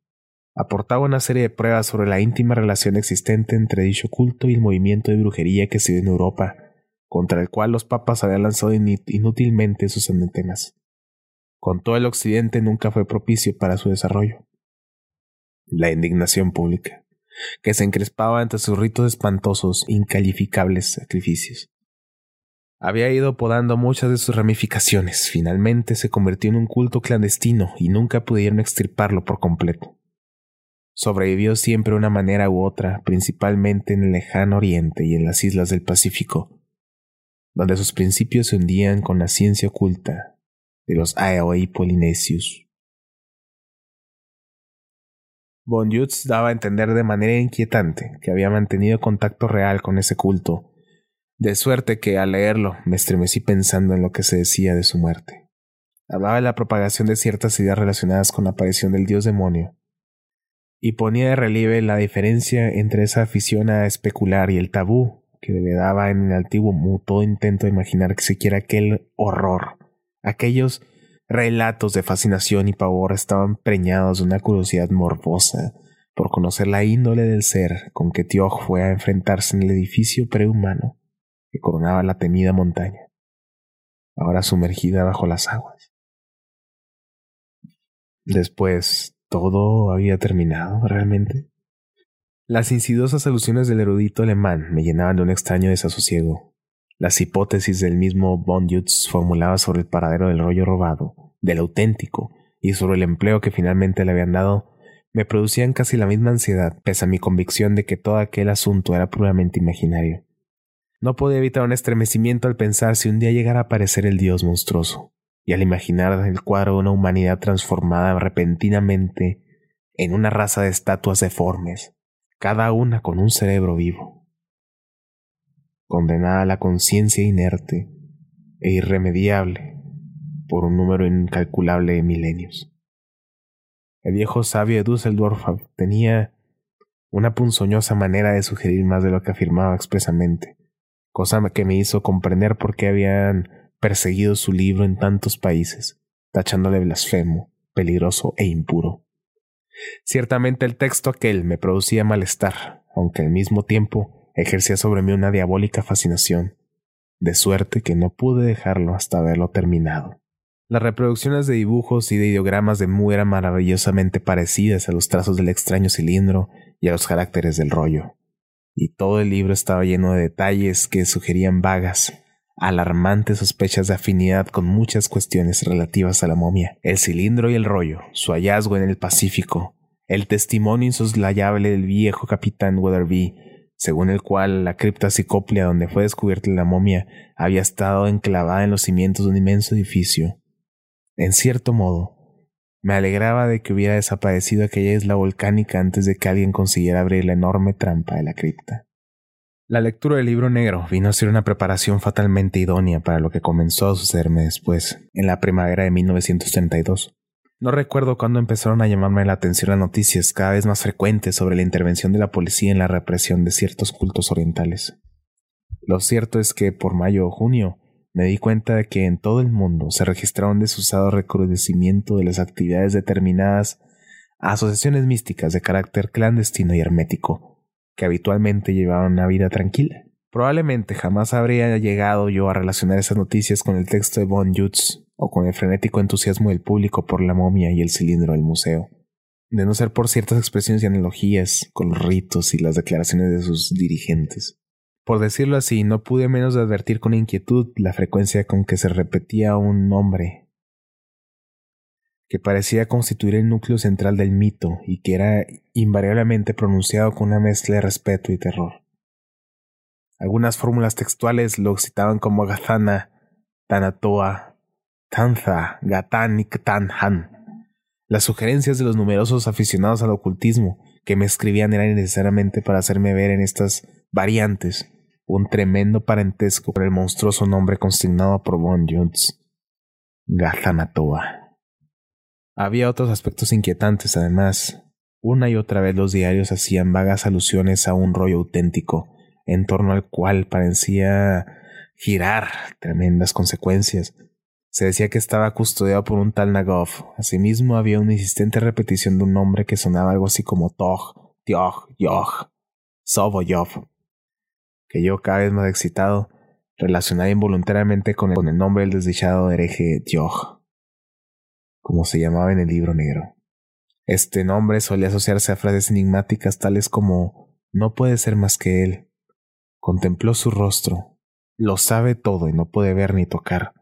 Aportaba una serie de pruebas sobre la íntima relación existente entre dicho culto y el movimiento de brujería que se dio en Europa contra el cual los papas habían lanzado inútilmente sus anatemas. Con todo el occidente nunca fue propicio para su desarrollo. La indignación pública, que se encrespaba ante sus ritos espantosos, incalificables sacrificios. Había ido podando muchas de sus ramificaciones, finalmente se convirtió en un culto clandestino y nunca pudieron extirparlo por completo. Sobrevivió siempre de una manera u otra, principalmente en el lejano oriente y en las islas del Pacífico, donde sus principios se hundían con la ciencia oculta de los Aeoi polinesios. Von Jutz daba a entender de manera inquietante que había mantenido contacto real con ese culto, de suerte que al leerlo me estremecí pensando en lo que se decía de su muerte. Hablaba de la propagación de ciertas ideas relacionadas con la aparición del dios demonio, y ponía de relieve la diferencia entre esa afición a especular y el tabú que daba en el antiguo todo intento de imaginar que siquiera aquel horror, aquellos relatos de fascinación y pavor estaban preñados de una curiosidad morbosa por conocer la índole del ser con que Tioch fue a enfrentarse en el edificio prehumano que coronaba la temida montaña, ahora sumergida bajo las aguas. Después, ¿todo había terminado realmente? Las insidiosas alusiones del erudito alemán me llenaban de un extraño desasosiego. Las hipótesis del mismo von Jutz formuladas sobre el paradero del rollo robado, del auténtico, y sobre el empleo que finalmente le habían dado, me producían casi la misma ansiedad, pese a mi convicción de que todo aquel asunto era puramente imaginario. No podía evitar un estremecimiento al pensar si un día llegara a aparecer el dios monstruoso, y al imaginar el cuadro de una humanidad transformada repentinamente en una raza de estatuas deformes, cada una con un cerebro vivo. Condenada a la conciencia inerte e irremediable por un número incalculable de milenios. El viejo sabio de Düsseldorf tenía una punzoñosa manera de sugerir más de lo que afirmaba expresamente, cosa que me hizo comprender por qué habían perseguido su libro en tantos países, tachándole blasfemo, peligroso e impuro. Ciertamente el texto aquel me producía malestar, aunque al mismo tiempo ejercía sobre mí una diabólica fascinación, de suerte que no pude dejarlo hasta haberlo terminado. Las reproducciones de dibujos y de ideogramas de Mu eran maravillosamente parecidas a los trazos del extraño cilindro y a los caracteres del rollo, y todo el libro estaba lleno de detalles que sugerían vagas, alarmantes sospechas de afinidad con muchas cuestiones relativas a la momia, el cilindro y el rollo, su hallazgo en el Pacífico, el testimonio insoslayable del viejo capitán Weatherby, según el cual la cripta psicoplia donde fue descubierta la momia había estado enclavada en los cimientos de un inmenso edificio. En cierto modo, me alegraba de que hubiera desaparecido aquella isla volcánica antes de que alguien consiguiera abrir la enorme trampa de la cripta. La lectura del libro negro vino a ser una preparación fatalmente idónea para lo que comenzó a sucederme después, en la primavera de 1932. No recuerdo cuándo empezaron a llamarme la atención las noticias cada vez más frecuentes sobre la intervención de la policía en la represión de ciertos cultos orientales. Lo cierto es que por mayo o junio me di cuenta de que en todo el mundo se registraba un desusado recrudecimiento de las actividades determinadas a asociaciones místicas de carácter clandestino y hermético, que habitualmente llevaban una vida tranquila. Probablemente jamás habría llegado yo a relacionar esas noticias con el texto de Von Jutz o con el frenético entusiasmo del público por la momia y el cilindro del museo, de no ser por ciertas expresiones y analogías con los ritos y las declaraciones de sus dirigentes. Por decirlo así, no pude menos de advertir con inquietud la frecuencia con que se repetía un nombre que parecía constituir el núcleo central del mito y que era invariablemente pronunciado con una mezcla de respeto y terror. Algunas fórmulas textuales lo citaban como Gathana, Tanatoa, Tanza, Gatan y Ktanhan. Las sugerencias de los numerosos aficionados al ocultismo que me escribían eran necesariamente para hacerme ver en estas variantes un tremendo parentesco con el monstruoso nombre consignado por Von Jones, Gathanatoa. Había otros aspectos inquietantes, además. Una y otra vez los diarios hacían vagas alusiones a un rollo auténtico, en torno al cual parecía girar tremendas consecuencias. Se decía que estaba custodiado por un tal Nagov. Asimismo, había una insistente repetición de un nombre que sonaba algo así como Tog, Tiog, Yog, Soboyov, que yo, cada vez más excitado, relacionaba involuntariamente con el, nombre del desdichado hereje Tiog como se llamaba en el libro negro. Este nombre solía asociarse a frases enigmáticas tales como no puede ser más que él. Contempló su rostro, lo sabe todo y no puede ver ni tocar.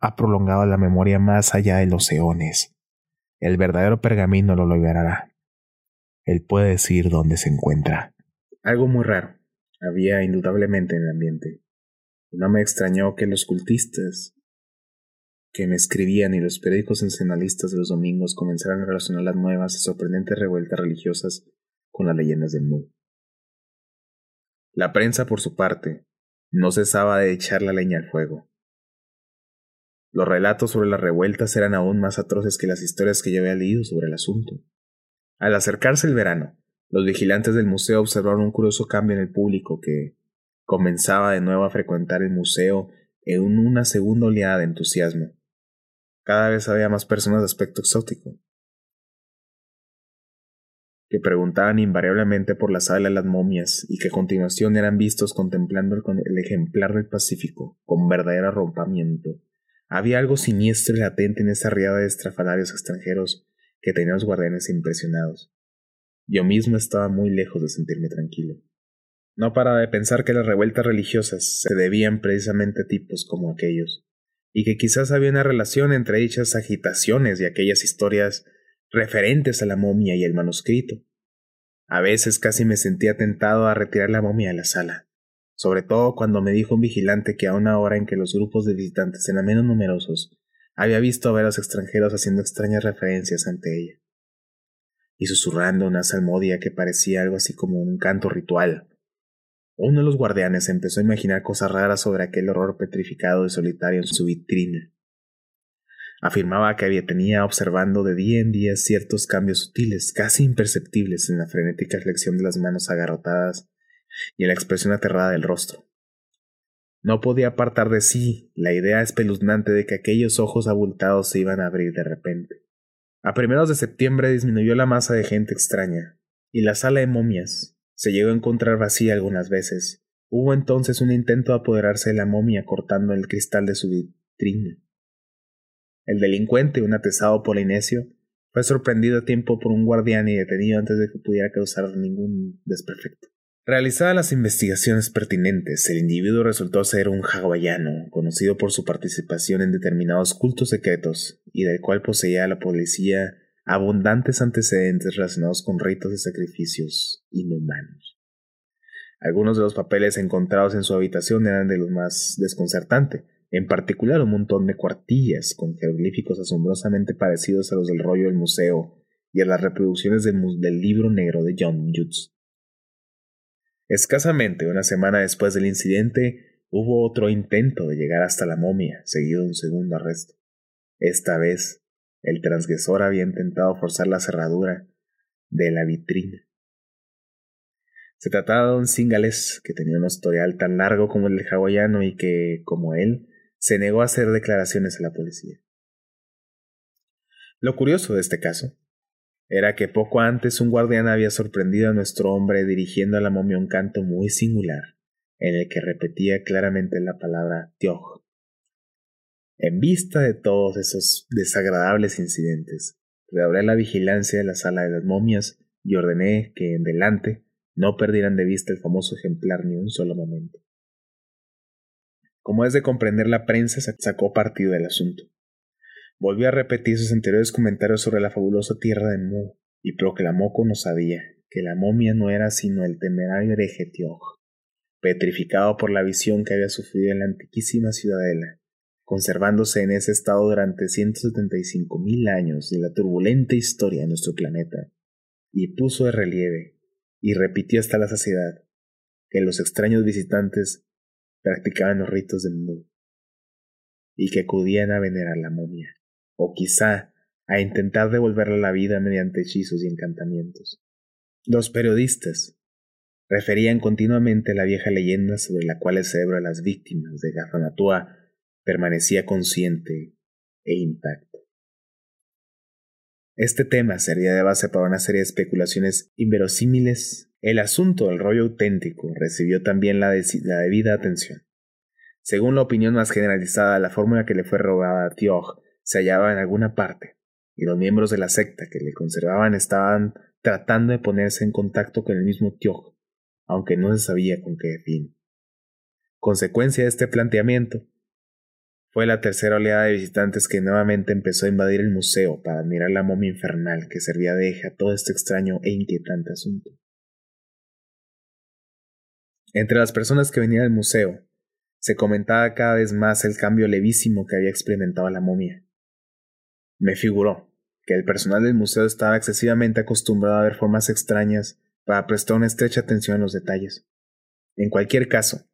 Ha prolongado la memoria más allá de los eones. El verdadero pergamino lo liberará. Él puede decir dónde se encuentra. Algo muy raro había indudablemente en el ambiente. No me extrañó que los cultistas que me escribían y los periódicos sensacionalistas de los domingos comenzaron a relacionar las nuevas y sorprendentes revueltas religiosas con las leyendas del Mu. La prensa, por su parte, no cesaba de echar la leña al fuego. Los relatos sobre las revueltas eran aún más atroces que las historias que yo había leído sobre el asunto. Al acercarse el verano, los vigilantes del museo observaron un curioso cambio en el público que comenzaba de nuevo a frecuentar el museo en una segunda oleada de entusiasmo. Cada vez había más personas de aspecto exótico, que preguntaban invariablemente por la sala de las momias y que a continuación eran vistos contemplando el, ejemplar del Pacífico con verdadero arrompamiento. Había algo siniestro y latente en esa riada de estrafalarios extranjeros que tenían los guardianes impresionados. Yo mismo estaba muy lejos de sentirme tranquilo. No paraba de pensar que las revueltas religiosas se debían precisamente a tipos como aquellos, y que quizás había una relación entre dichas agitaciones y aquellas historias referentes a la momia y el manuscrito. A veces casi me sentía tentado a retirar la momia de la sala, sobre todo cuando me dijo un vigilante que a una hora en que los grupos de visitantes eran menos numerosos, había visto ver a los extranjeros haciendo extrañas referencias ante ella. y susurrando una salmodia que parecía algo así como un canto ritual. Uno de los guardianes empezó a imaginar cosas raras sobre aquel horror petrificado y solitario en su vitrina. Afirmaba que había tenía observando de día en día ciertos cambios sutiles, casi imperceptibles en la frenética flexión de las manos agarrotadas y en la expresión aterrada del rostro. No podía apartar de sí la idea espeluznante de que aquellos ojos abultados se iban a abrir de repente. A primeros de septiembre disminuyó la masa de gente extraña, y la sala de momias se llegó a encontrar vacía algunas veces. Hubo entonces un intento de apoderarse de la momia cortando el cristal de su vitrina. El delincuente, un atesado polinesio, fue sorprendido a tiempo por un guardián y detenido antes de que pudiera causar ningún desperfecto. Realizadas las investigaciones pertinentes, el individuo resultó ser un hawaiano, conocido por su participación en determinados cultos secretos, y del cual poseía la policía abundantes antecedentes relacionados con ritos de sacrificios inhumanos. Algunos de los papeles encontrados en su habitación eran de los más desconcertantes, en particular un montón de cuartillas con jeroglíficos asombrosamente parecidos a los del rollo del museo y a las reproducciones del, libro negro de John Jutz. Escasamente una semana después del incidente, hubo otro intento de llegar hasta la momia, seguido de un segundo arresto. Esta vez, el transgresor había intentado forzar la cerradura de la vitrina. Se trataba de un cingales que tenía un historial tan largo como el del hawaiano y que, como él, se negó a hacer declaraciones a la policía. Lo curioso de este caso era que poco antes un guardián había sorprendido a nuestro hombre dirigiendo a la momia un canto muy singular, en el que repetía claramente la palabra Tioj. En vista de todos esos desagradables incidentes, redoblé la vigilancia de la sala de las momias y ordené que en delante no perdieran de vista el famoso ejemplar ni un solo momento. Como es de comprender, la prensa sacó partido del asunto. Volvió a repetir sus anteriores comentarios sobre la fabulosa tierra de Mu y proclamó con osadía que la momia no era sino el temerario hereje petrificado por la visión que había sufrido en la antiquísima ciudadela, conservándose en ese estado durante cinco mil años de la turbulenta historia de nuestro planeta, y puso de relieve, y repitió hasta la saciedad, que los extraños visitantes practicaban los ritos de Mu y que acudían a venerar la momia, o quizá a intentar devolverle la vida mediante hechizos y encantamientos. Los periodistas referían continuamente la vieja leyenda sobre la cual el cerebro de las víctimas de Gafanatua permanecía consciente e intacto. Este tema sería de base para una serie de especulaciones inverosímiles el asunto del rollo auténtico recibió también la, debida atención. Según la opinión más generalizada, la fórmula que le fue robada a Tioj se hallaba en alguna parte, y los miembros de la secta que le conservaban estaban tratando de ponerse en contacto con el mismo Tioj, aunque no se sabía con qué fin. Consecuencia de este planteamiento, fue la tercera oleada de visitantes que nuevamente empezó a invadir el museo para admirar la momia infernal que servía de eje a todo este extraño e inquietante asunto. Entre las personas que venían al museo, se comentaba cada vez más el cambio levísimo que había experimentado la momia. Me figuró que el personal del museo estaba excesivamente acostumbrado a ver formas extrañas para prestar una estrecha atención a los detalles. En cualquier caso,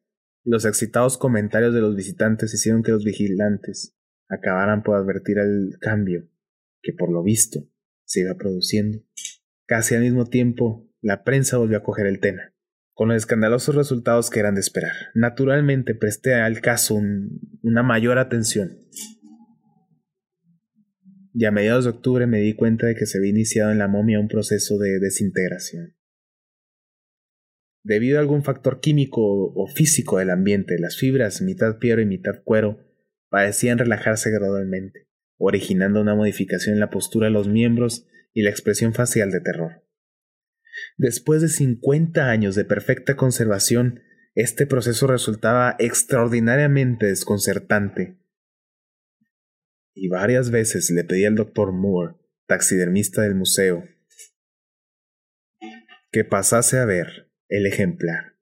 los excitados comentarios de los visitantes hicieron que los vigilantes acabaran por advertir el cambio que por lo visto se iba produciendo. Casi al mismo tiempo, la prensa volvió a coger el tema con los escandalosos resultados que eran de esperar. Naturalmente presté al caso una mayor atención. Y a mediados de octubre me di cuenta de que se había iniciado en la momia un proceso de desintegración. Debido a algún factor químico o físico del ambiente, las fibras, mitad piedra y mitad cuero, parecían relajarse gradualmente, originando una modificación en la postura de los miembros y la expresión facial de terror. Después de 50 años de perfecta conservación, este proceso resultaba extraordinariamente desconcertante. Y varias veces le pedí al doctor Moore, taxidermista del museo, que pasase a ver el ejemplar.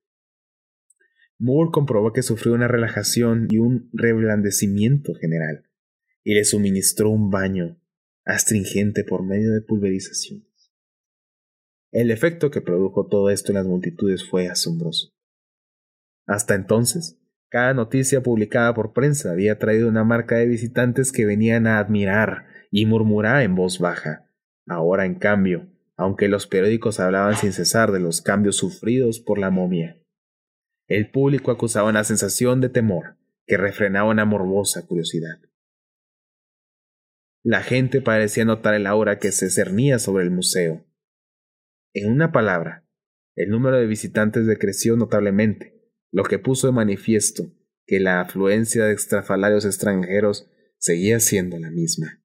Moore comprobó que sufrió una relajación y un reblandecimiento general, y le suministró un baño astringente por medio de pulverización. El efecto que produjo todo esto en las multitudes fue asombroso. Hasta entonces, cada noticia publicada por prensa había traído una marca de visitantes que venían a admirar y murmurar en voz baja. Ahora, en cambio, aunque los periódicos hablaban sin cesar de los cambios sufridos por la momia, el público acusaba una sensación de temor que refrenaba una morbosa curiosidad. La gente parecía notar el aura que se cernía sobre el museo. En una palabra, el número de visitantes decreció notablemente, lo que puso de manifiesto que la afluencia de extrafalarios extranjeros seguía siendo la misma.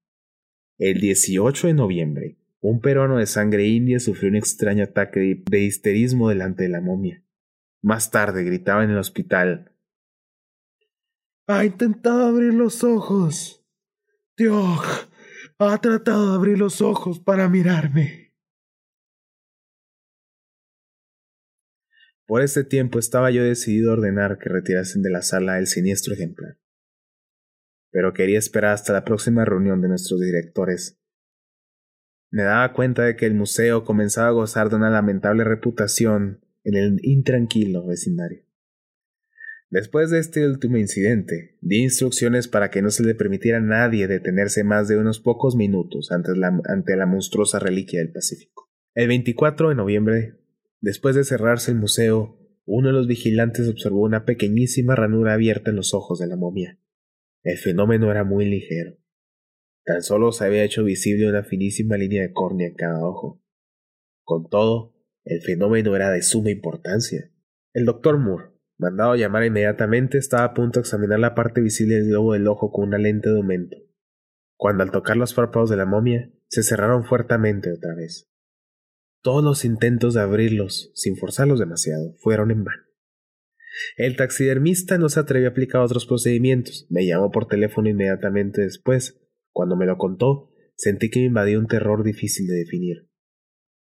El 18 de noviembre, un peruano de sangre india sufrió un extraño ataque de histerismo delante de la momia. Más tarde gritaba en el hospital. Ha intentado abrir los ojos. Dios, ha tratado de abrir los ojos para mirarme. Por ese tiempo estaba yo decidido a ordenar que retirasen de la sala el siniestro ejemplar. Pero quería esperar hasta la próxima reunión de nuestros directores. Me daba cuenta de que el museo comenzaba a gozar de una lamentable reputación en el intranquilo vecindario. Después de este último incidente, di instrucciones para que no se le permitiera a nadie detenerse más de unos pocos minutos ante la, ante la monstruosa reliquia del Pacífico. El 24 de noviembre Después de cerrarse el museo, uno de los vigilantes observó una pequeñísima ranura abierta en los ojos de la momia. El fenómeno era muy ligero. Tan solo se había hecho visible una finísima línea de córnea en cada ojo. Con todo, el fenómeno era de suma importancia. El doctor Moore, mandado a llamar inmediatamente, estaba a punto de examinar la parte visible del globo del ojo con una lente de aumento, cuando al tocar los párpados de la momia, se cerraron fuertemente otra vez. Todos los intentos de abrirlos, sin forzarlos demasiado, fueron en vano. El taxidermista no se atrevió a aplicar otros procedimientos. Me llamó por teléfono inmediatamente después. Cuando me lo contó, sentí que me invadió un terror difícil de definir.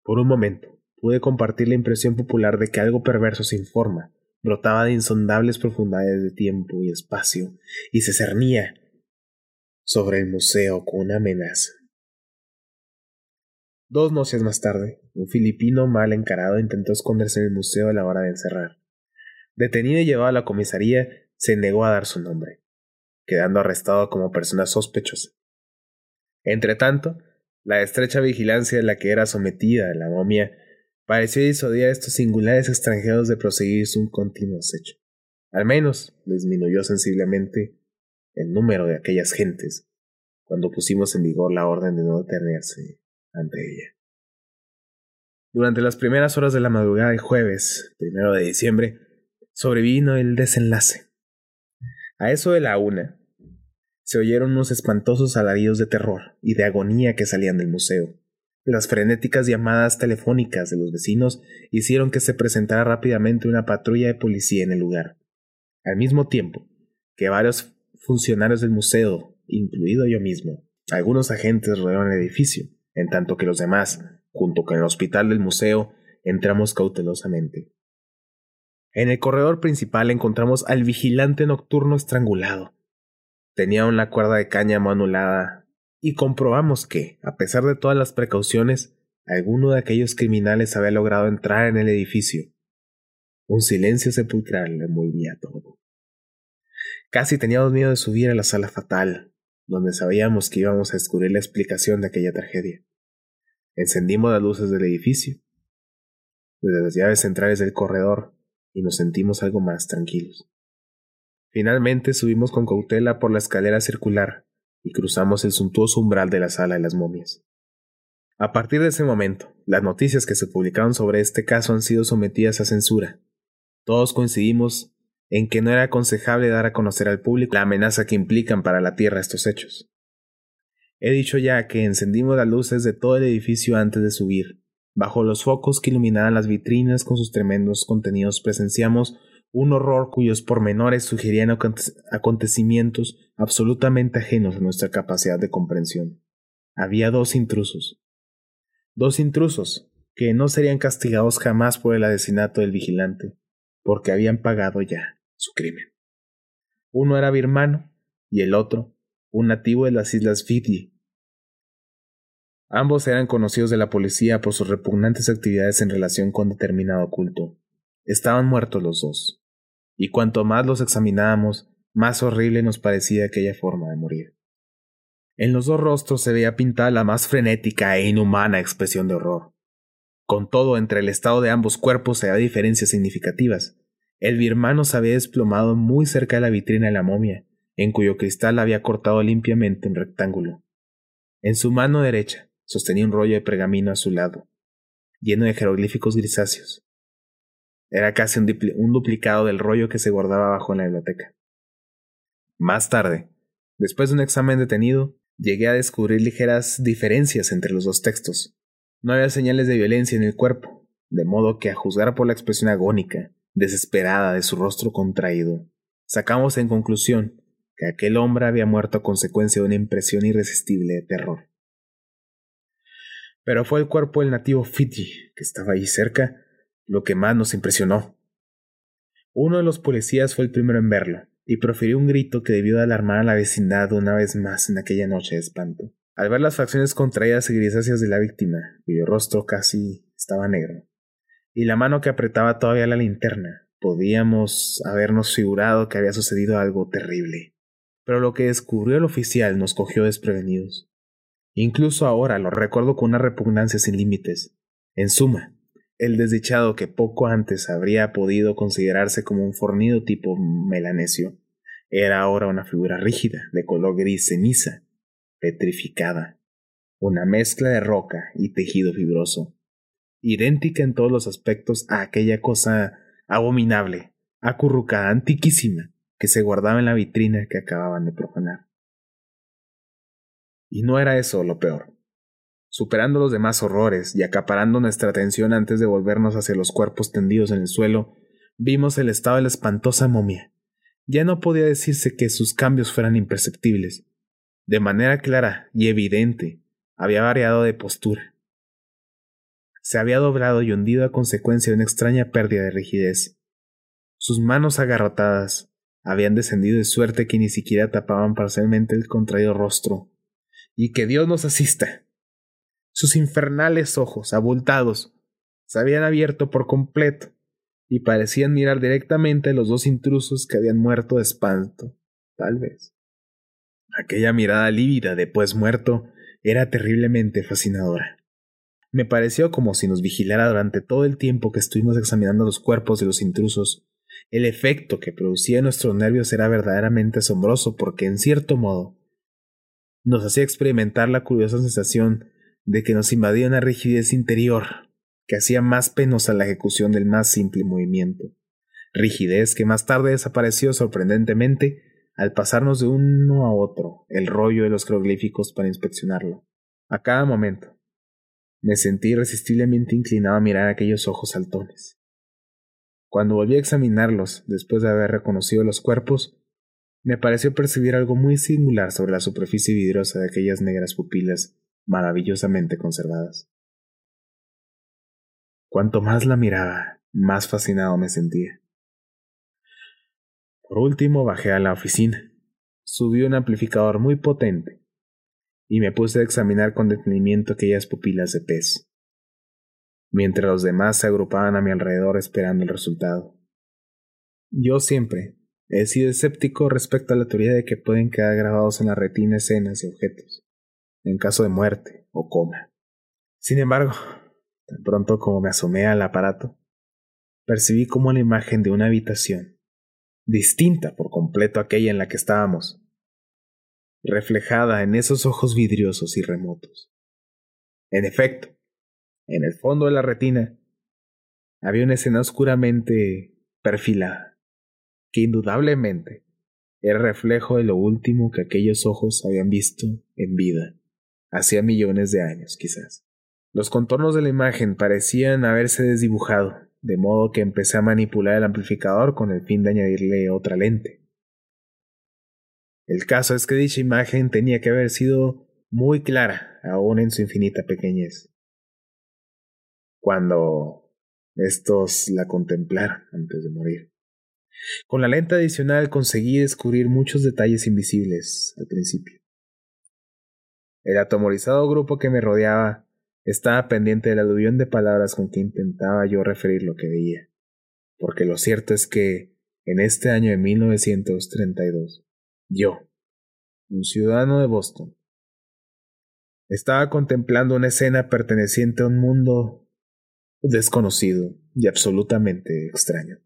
Por un momento, pude compartir la impresión popular de que algo perverso sin forma brotaba de insondables profundidades de tiempo y espacio y se cernía sobre el museo con una amenaza. Dos noches más tarde, un filipino mal encarado intentó esconderse en el museo a la hora de encerrar. Detenido y llevado a la comisaría, se negó a dar su nombre, quedando arrestado como persona sospechosa. Entretanto, la estrecha vigilancia en la que era sometida la momia pareció disuadir a estos singulares extranjeros de proseguir un continuo acecho. Al menos disminuyó sensiblemente el número de aquellas gentes cuando pusimos en vigor la orden de no detenerse ante ella. Durante las primeras horas de la madrugada del jueves, primero de diciembre, sobrevino el desenlace. A eso de la una, se oyeron unos espantosos alaridos de terror y de agonía que salían del museo. Las frenéticas llamadas telefónicas de los vecinos hicieron que se presentara rápidamente una patrulla de policía en el lugar. Al mismo tiempo que varios funcionarios del museo, incluido yo mismo, algunos agentes rodearon el edificio, en tanto que los demás, junto con el hospital del museo, entramos cautelosamente. En el corredor principal encontramos al vigilante nocturno estrangulado. Tenía una cuerda de cáñamo anulada y comprobamos que, a pesar de todas las precauciones, alguno de aquellos criminales había logrado entrar en el edificio. Un silencio sepulcral le envolvía todo. Casi teníamos miedo de subir a la sala fatal, donde sabíamos que íbamos a descubrir la explicación de aquella tragedia. Encendimos las luces del edificio, desde las llaves centrales del corredor, y nos sentimos algo más tranquilos. Finalmente subimos con cautela por la escalera circular y cruzamos el suntuoso umbral de la sala de las momias. A partir de ese momento, las noticias que se publicaron sobre este caso han sido sometidas a censura. Todos coincidimos en que no era aconsejable dar a conocer al público la amenaza que implican para la Tierra estos hechos. He dicho ya que encendimos las luces de todo el edificio antes de subir. Bajo los focos que iluminaban las vitrinas con sus tremendos contenidos presenciamos un horror cuyos pormenores sugerían acontecimientos absolutamente ajenos a nuestra capacidad de comprensión. Había dos intrusos. Dos intrusos que no serían castigados jamás por el asesinato del vigilante, porque habían pagado ya su crimen. Uno era birmano y el otro un nativo de las islas Fiji. Ambos eran conocidos de la policía por sus repugnantes actividades en relación con determinado culto. Estaban muertos los dos, y cuanto más los examinábamos, más horrible nos parecía aquella forma de morir. En los dos rostros se veía pintada la más frenética e inhumana expresión de horror. Con todo, entre el estado de ambos cuerpos había diferencias significativas. El birmano se había desplomado muy cerca de la vitrina de la momia, en cuyo cristal había cortado limpiamente un rectángulo. En su mano derecha sostenía un rollo de pergamino a su lado, lleno de jeroglíficos grisáceos. Era casi un, duplicado del rollo que se guardaba abajo en la biblioteca. Más tarde, después de un examen detenido, llegué a descubrir ligeras diferencias entre los dos textos. No había señales de violencia en el cuerpo, de modo que a juzgar por la expresión agónica, desesperada de su rostro contraído, sacamos en conclusión que aquel hombre había muerto a consecuencia de una impresión irresistible de terror. Pero fue el cuerpo del nativo Fiji, que estaba ahí cerca, lo que más nos impresionó. Uno de los policías fue el primero en verlo, y profirió un grito que debió de alarmar a la vecindad una vez más en aquella noche de espanto. Al ver las facciones contraídas y grisáceas de la víctima, cuyo rostro casi estaba negro, y la mano que apretaba todavía la linterna, podíamos habernos figurado que había sucedido algo terrible pero lo que descubrió el oficial nos cogió desprevenidos. Incluso ahora lo recuerdo con una repugnancia sin límites. En suma, el desdichado que poco antes habría podido considerarse como un fornido tipo melanesio, era ahora una figura rígida, de color gris ceniza, petrificada, una mezcla de roca y tejido fibroso, idéntica en todos los aspectos a aquella cosa abominable, acurrucada, antiquísima, que se guardaba en la vitrina que acababan de profanar. Y no era eso lo peor. Superando los demás horrores y acaparando nuestra atención antes de volvernos hacia los cuerpos tendidos en el suelo, vimos el estado de la espantosa momia. Ya no podía decirse que sus cambios fueran imperceptibles. De manera clara y evidente, había variado de postura. Se había doblado y hundido a consecuencia de una extraña pérdida de rigidez. Sus manos agarrotadas, habían descendido de suerte que ni siquiera tapaban parcialmente el contraído rostro. Y que Dios nos asista. Sus infernales ojos, abultados, se habían abierto por completo y parecían mirar directamente a los dos intrusos que habían muerto de espanto, tal vez. Aquella mirada lívida de pues muerto era terriblemente fascinadora. Me pareció como si nos vigilara durante todo el tiempo que estuvimos examinando los cuerpos de los intrusos el efecto que producía en nuestros nervios era verdaderamente asombroso porque, en cierto modo, nos hacía experimentar la curiosa sensación de que nos invadía una rigidez interior que hacía más penosa la ejecución del más simple movimiento. Rigidez que más tarde desapareció sorprendentemente al pasarnos de uno a otro el rollo de los jeroglíficos para inspeccionarlo. A cada momento me sentí irresistiblemente inclinado a mirar aquellos ojos saltones. Cuando volví a examinarlos, después de haber reconocido los cuerpos, me pareció percibir algo muy singular sobre la superficie vidriosa de aquellas negras pupilas maravillosamente conservadas. Cuanto más la miraba, más fascinado me sentía. Por último bajé a la oficina, subí un amplificador muy potente y me puse a examinar con detenimiento aquellas pupilas de pez mientras los demás se agrupaban a mi alrededor esperando el resultado. Yo siempre he sido escéptico respecto a la teoría de que pueden quedar grabados en la retina escenas y objetos, en caso de muerte o coma. Sin embargo, tan pronto como me asomé al aparato, percibí como la imagen de una habitación, distinta por completo a aquella en la que estábamos, reflejada en esos ojos vidriosos y remotos. En efecto, en el fondo de la retina, había una escena oscuramente perfilada, que indudablemente era reflejo de lo último que aquellos ojos habían visto en vida, hacía millones de años quizás. Los contornos de la imagen parecían haberse desdibujado, de modo que empecé a manipular el amplificador con el fin de añadirle otra lente. El caso es que dicha imagen tenía que haber sido muy clara, aún en su infinita pequeñez cuando estos la contemplaron antes de morir. Con la lente adicional conseguí descubrir muchos detalles invisibles al principio. El atemorizado grupo que me rodeaba estaba pendiente del aluvión de palabras con que intentaba yo referir lo que veía, porque lo cierto es que, en este año de 1932, yo, un ciudadano de Boston, estaba contemplando una escena perteneciente a un mundo desconocido y absolutamente extraño,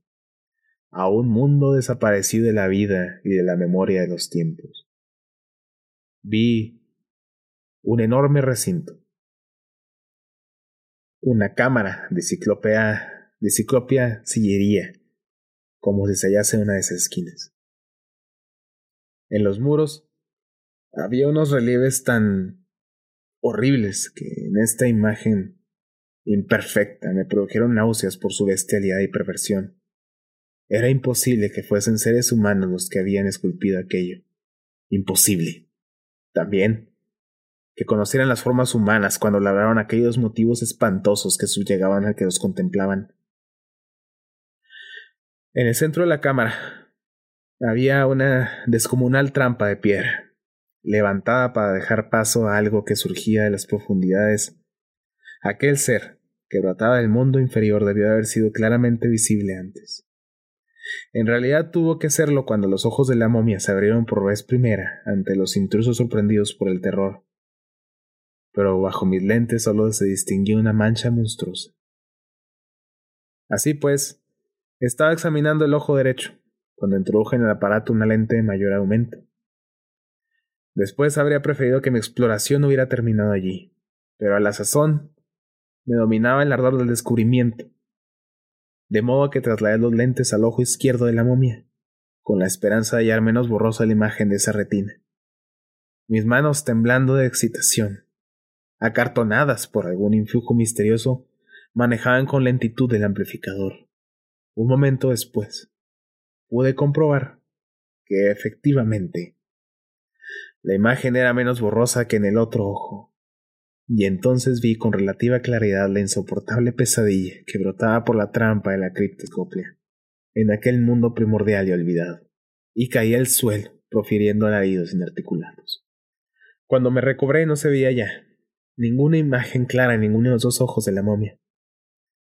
a un mundo desaparecido de la vida y de la memoria de los tiempos. Vi un enorme recinto, una cámara de ciclopea, de sillería, como si se hallase una de esas esquinas. En los muros había unos relieves tan horribles que en esta imagen imperfecta me produjeron náuseas por su bestialidad y perversión. Era imposible que fuesen seres humanos los que habían esculpido aquello. Imposible. También que conocieran las formas humanas cuando labraron aquellos motivos espantosos que sublegaban al que los contemplaban. En el centro de la cámara había una descomunal trampa de piedra, levantada para dejar paso a algo que surgía de las profundidades. Aquel ser que brotaba del mundo inferior debió haber sido claramente visible antes. En realidad tuvo que serlo cuando los ojos de la momia se abrieron por vez primera ante los intrusos sorprendidos por el terror pero bajo mis lentes solo se distinguía una mancha monstruosa. Así pues, estaba examinando el ojo derecho, cuando introduje en el aparato una lente de mayor aumento. Después habría preferido que mi exploración hubiera terminado allí, pero a la sazón me dominaba el ardor del descubrimiento, de modo que trasladé los lentes al ojo izquierdo de la momia, con la esperanza de hallar menos borrosa la imagen de esa retina. Mis manos temblando de excitación, acartonadas por algún influjo misterioso, manejaban con lentitud el amplificador. Un momento después, pude comprobar que efectivamente la imagen era menos borrosa que en el otro ojo, y entonces vi con relativa claridad la insoportable pesadilla que brotaba por la trampa de la criptoscopia, en aquel mundo primordial y olvidado, y caí al suelo, profiriendo alaridos inarticulados. Cuando me recobré no se veía ya, ninguna imagen clara en ninguno de los dos ojos de la momia.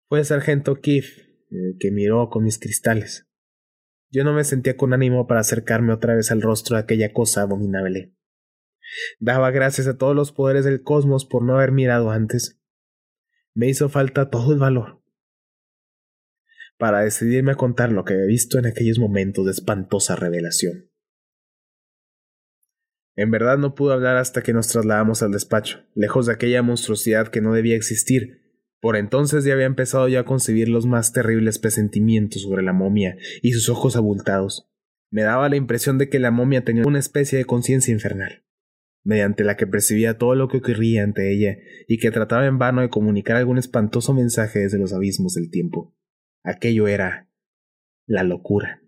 Fue el sargento Keith el que miró con mis cristales. Yo no me sentía con ánimo para acercarme otra vez al rostro de aquella cosa abominable. Daba gracias a todos los poderes del cosmos por no haber mirado antes. Me hizo falta todo el valor para decidirme a contar lo que había visto en aquellos momentos de espantosa revelación. En verdad no pudo hablar hasta que nos trasladamos al despacho, lejos de aquella monstruosidad que no debía existir. Por entonces ya había empezado yo a concebir los más terribles presentimientos sobre la momia y sus ojos abultados. Me daba la impresión de que la momia tenía una especie de conciencia infernal, mediante la que percibía todo lo que ocurría ante ella y que trataba en vano de comunicar algún espantoso mensaje desde los abismos del tiempo. Aquello era la locura.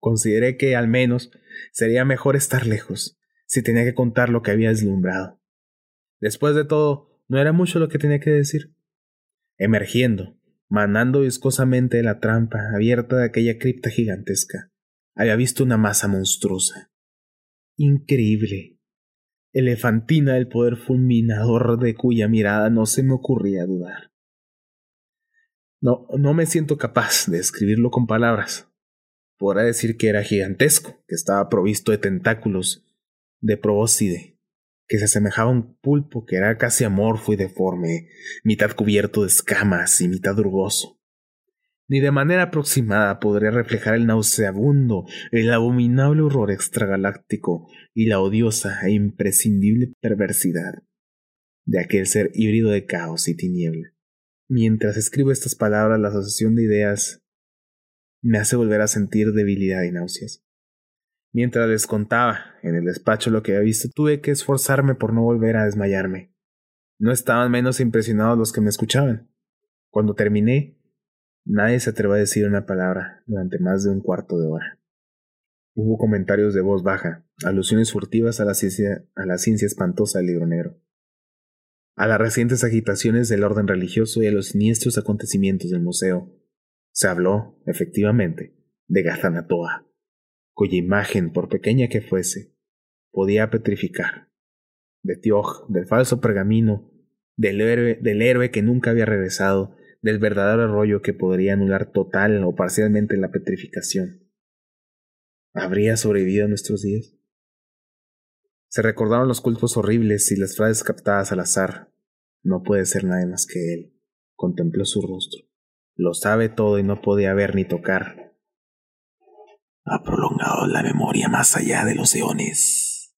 Consideré que, al menos, sería mejor estar lejos, si tenía que contar lo que había deslumbrado. Después de todo, no era mucho lo que tenía que decir. Emergiendo, manando viscosamente de la trampa abierta de aquella cripta gigantesca, había visto una masa monstruosa. Increíble. Elefantina del poder fulminador de cuya mirada no se me ocurría dudar. No, no me siento capaz de escribirlo con palabras, podrá decir que era gigantesco, que estaba provisto de tentáculos, de probóscide, que se asemejaba a un pulpo que era casi amorfo y deforme, mitad cubierto de escamas y mitad rugoso. Ni de manera aproximada podría reflejar el nauseabundo, el abominable horror extragaláctico y la odiosa e imprescindible perversidad de aquel ser híbrido de caos y tiniebla. Mientras escribo estas palabras, la asociación de ideas me hace volver a sentir debilidad y náuseas. Mientras les contaba en el despacho lo que había visto, tuve que esforzarme por no volver a desmayarme. No estaban menos impresionados los que me escuchaban. Cuando terminé, nadie se atrevió a decir una palabra durante más de un cuarto de hora. Hubo comentarios de voz baja, alusiones furtivas a la ciencia, a la ciencia espantosa del libro negro, a las recientes agitaciones del orden religioso y a los siniestros acontecimientos del museo, se habló, efectivamente, de Gazanatoa, cuya imagen, por pequeña que fuese, podía petrificar, de Tioj, del falso pergamino, del héroe, del héroe que nunca había regresado, del verdadero rollo que podría anular total o parcialmente la petrificación. ¿Habría sobrevivido a nuestros días? Se recordaron los cultos horribles y las frases captadas al azar. No puede ser nadie más que él. Contempló su rostro. Lo sabe todo y no podía ver ni tocar. Ha prolongado la memoria más allá de los eones.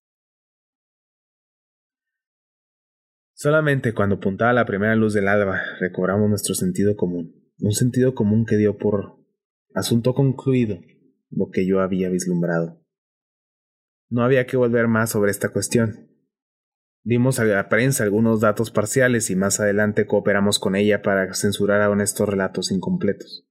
Solamente cuando apuntaba la primera luz del alba recobramos nuestro sentido común, un sentido común que dio por asunto concluido lo que yo había vislumbrado. No había que volver más sobre esta cuestión. Dimos a la prensa algunos datos parciales y más adelante cooperamos con ella para censurar aún estos relatos incompletos.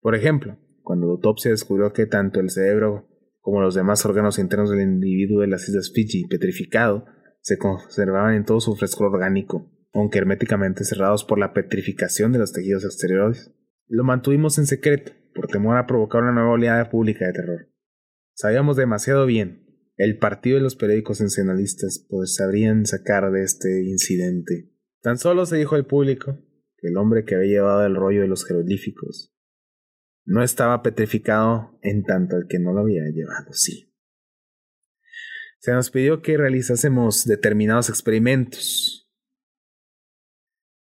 Por ejemplo, cuando la autopsia descubrió que tanto el cerebro como los demás órganos internos del individuo de las islas Fiji petrificado se conservaban en todo su frescor orgánico, aunque herméticamente cerrados por la petrificación de los tejidos exteriores. Lo mantuvimos en secreto, por temor a provocar una nueva oleada pública de terror. Sabíamos demasiado bien el partido de los periódicos sensacionalistas pues sabrían sacar de este incidente. Tan solo se dijo al público que el hombre que había llevado el rollo de los jeroglíficos no estaba petrificado en tanto el que no lo había llevado, sí. Se nos pidió que realizásemos determinados experimentos,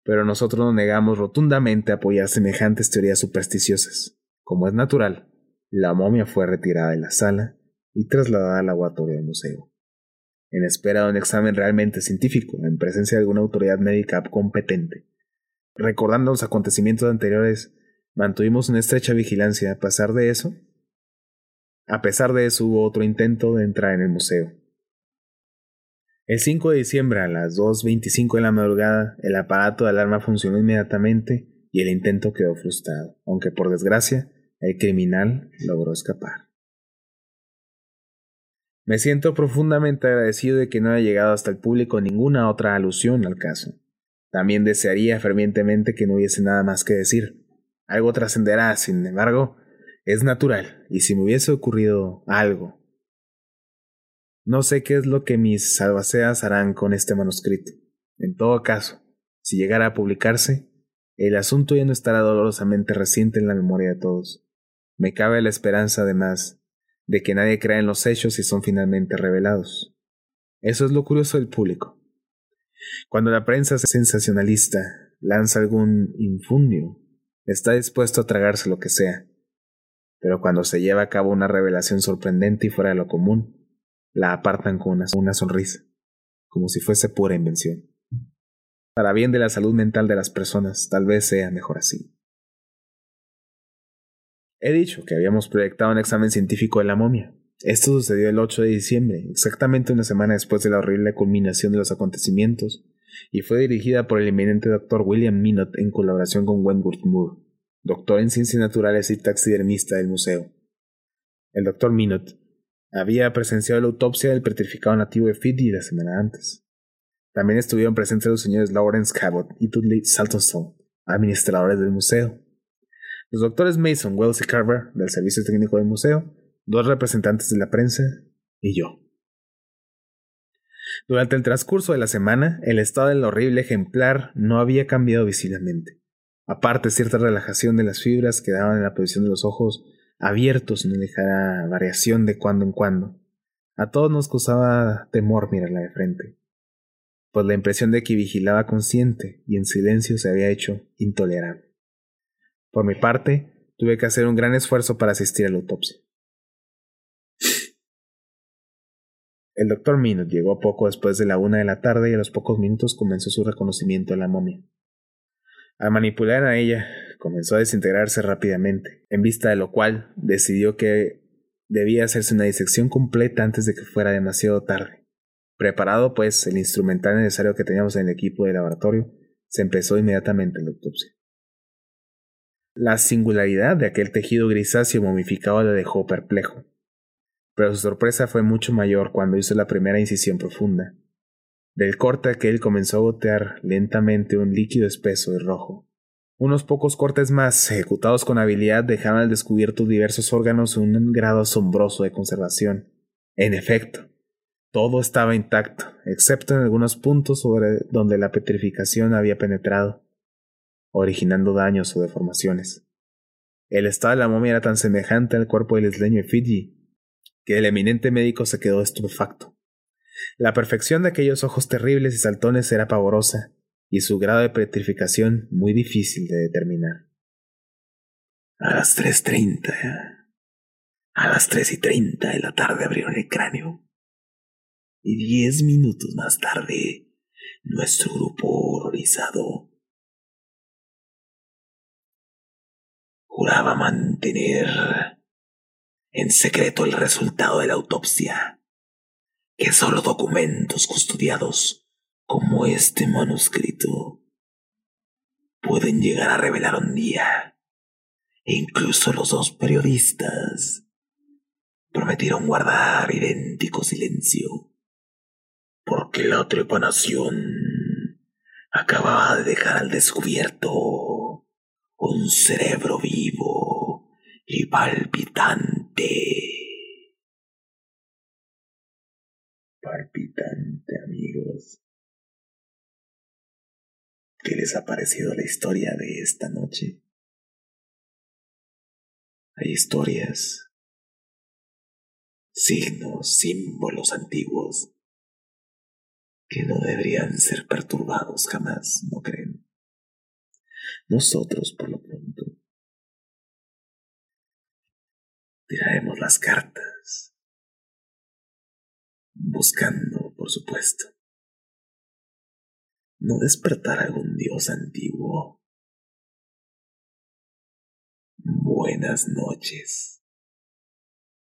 pero nosotros nos negamos rotundamente a apoyar semejantes teorías supersticiosas. Como es natural, la momia fue retirada de la sala y trasladada al laboratorio del museo, en espera de un examen realmente científico, en presencia de alguna autoridad médica competente. Recordando los acontecimientos anteriores, mantuvimos una estrecha vigilancia. A pesar de eso, a pesar de eso hubo otro intento de entrar en el museo. El 5 de diciembre a las 2.25 de la madrugada, el aparato de alarma funcionó inmediatamente y el intento quedó frustrado, aunque por desgracia el criminal logró escapar. Me siento profundamente agradecido de que no haya llegado hasta el público ninguna otra alusión al caso. También desearía fervientemente que no hubiese nada más que decir. Algo trascenderá, sin embargo, es natural, y si me hubiese ocurrido algo. No sé qué es lo que mis salvaseas harán con este manuscrito. En todo caso, si llegara a publicarse, el asunto ya no estará dolorosamente reciente en la memoria de todos. Me cabe la esperanza, además, de que nadie crea en los hechos y son finalmente revelados. Eso es lo curioso del público. Cuando la prensa sensacionalista lanza algún infundio, está dispuesto a tragarse lo que sea. Pero cuando se lleva a cabo una revelación sorprendente y fuera de lo común, la apartan con una sonrisa, como si fuese pura invención. Para bien de la salud mental de las personas, tal vez sea mejor así. He dicho que habíamos proyectado un examen científico de la momia. Esto sucedió el 8 de diciembre, exactamente una semana después de la horrible culminación de los acontecimientos, y fue dirigida por el eminente doctor William Minot en colaboración con Wentworth Moore, doctor en ciencias naturales y taxidermista del museo. El doctor Minot había presenciado la autopsia del petrificado nativo de Fiji la semana antes. También estuvieron presentes los señores Lawrence Cabot y Dudley Saltonstone, administradores del museo los doctores Mason, Wells y Carver, del Servicio Técnico del Museo, dos representantes de la prensa y yo. Durante el transcurso de la semana, el estado del horrible ejemplar no había cambiado visiblemente. Aparte, cierta relajación de las fibras que daban en la posición de los ojos abiertos en una ligera variación de cuando en cuando. A todos nos causaba temor mirarla de frente, pues la impresión de que vigilaba consciente y en silencio se había hecho intolerable. Por mi parte, tuve que hacer un gran esfuerzo para asistir a la autopsia. El doctor Minot llegó poco después de la una de la tarde y a los pocos minutos comenzó su reconocimiento de la momia. Al manipular a ella, comenzó a desintegrarse rápidamente, en vista de lo cual decidió que debía hacerse una disección completa antes de que fuera demasiado tarde. Preparado, pues, el instrumental necesario que teníamos en el equipo de laboratorio, se empezó inmediatamente la autopsia. La singularidad de aquel tejido grisáceo momificado le dejó perplejo. Pero su sorpresa fue mucho mayor cuando hizo la primera incisión profunda. Del corte aquel comenzó a gotear lentamente un líquido espeso y rojo. Unos pocos cortes más, ejecutados con habilidad, dejaban al descubierto diversos órganos en un grado asombroso de conservación. En efecto, Todo estaba intacto, excepto en algunos puntos sobre donde la petrificación había penetrado, originando daños o deformaciones. El estado de la momia era tan semejante al cuerpo del isleño Fiji que el eminente médico se quedó estupefacto. La perfección de aquellos ojos terribles y saltones era pavorosa, y su grado de petrificación muy difícil de determinar. A las tres treinta, a las tres y treinta de la tarde abrieron el cráneo. Y diez minutos más tarde, nuestro grupo horrorizado juraba mantener en secreto el resultado de la autopsia, que solo documentos custodiados como este manuscrito pueden llegar a revelar un día. E incluso los dos periodistas prometieron guardar idéntico silencio, porque la trepanación acababa de dejar al descubierto un cerebro vivo y palpitante. Palpitante, amigos. ¿Qué les ha parecido la historia de esta noche? Hay historias, signos, símbolos antiguos que no deberían ser perturbados jamás, ¿no creen? Nosotros, por lo pronto, tiraremos las cartas, buscando, por supuesto, no despertar algún dios antiguo. Buenas noches.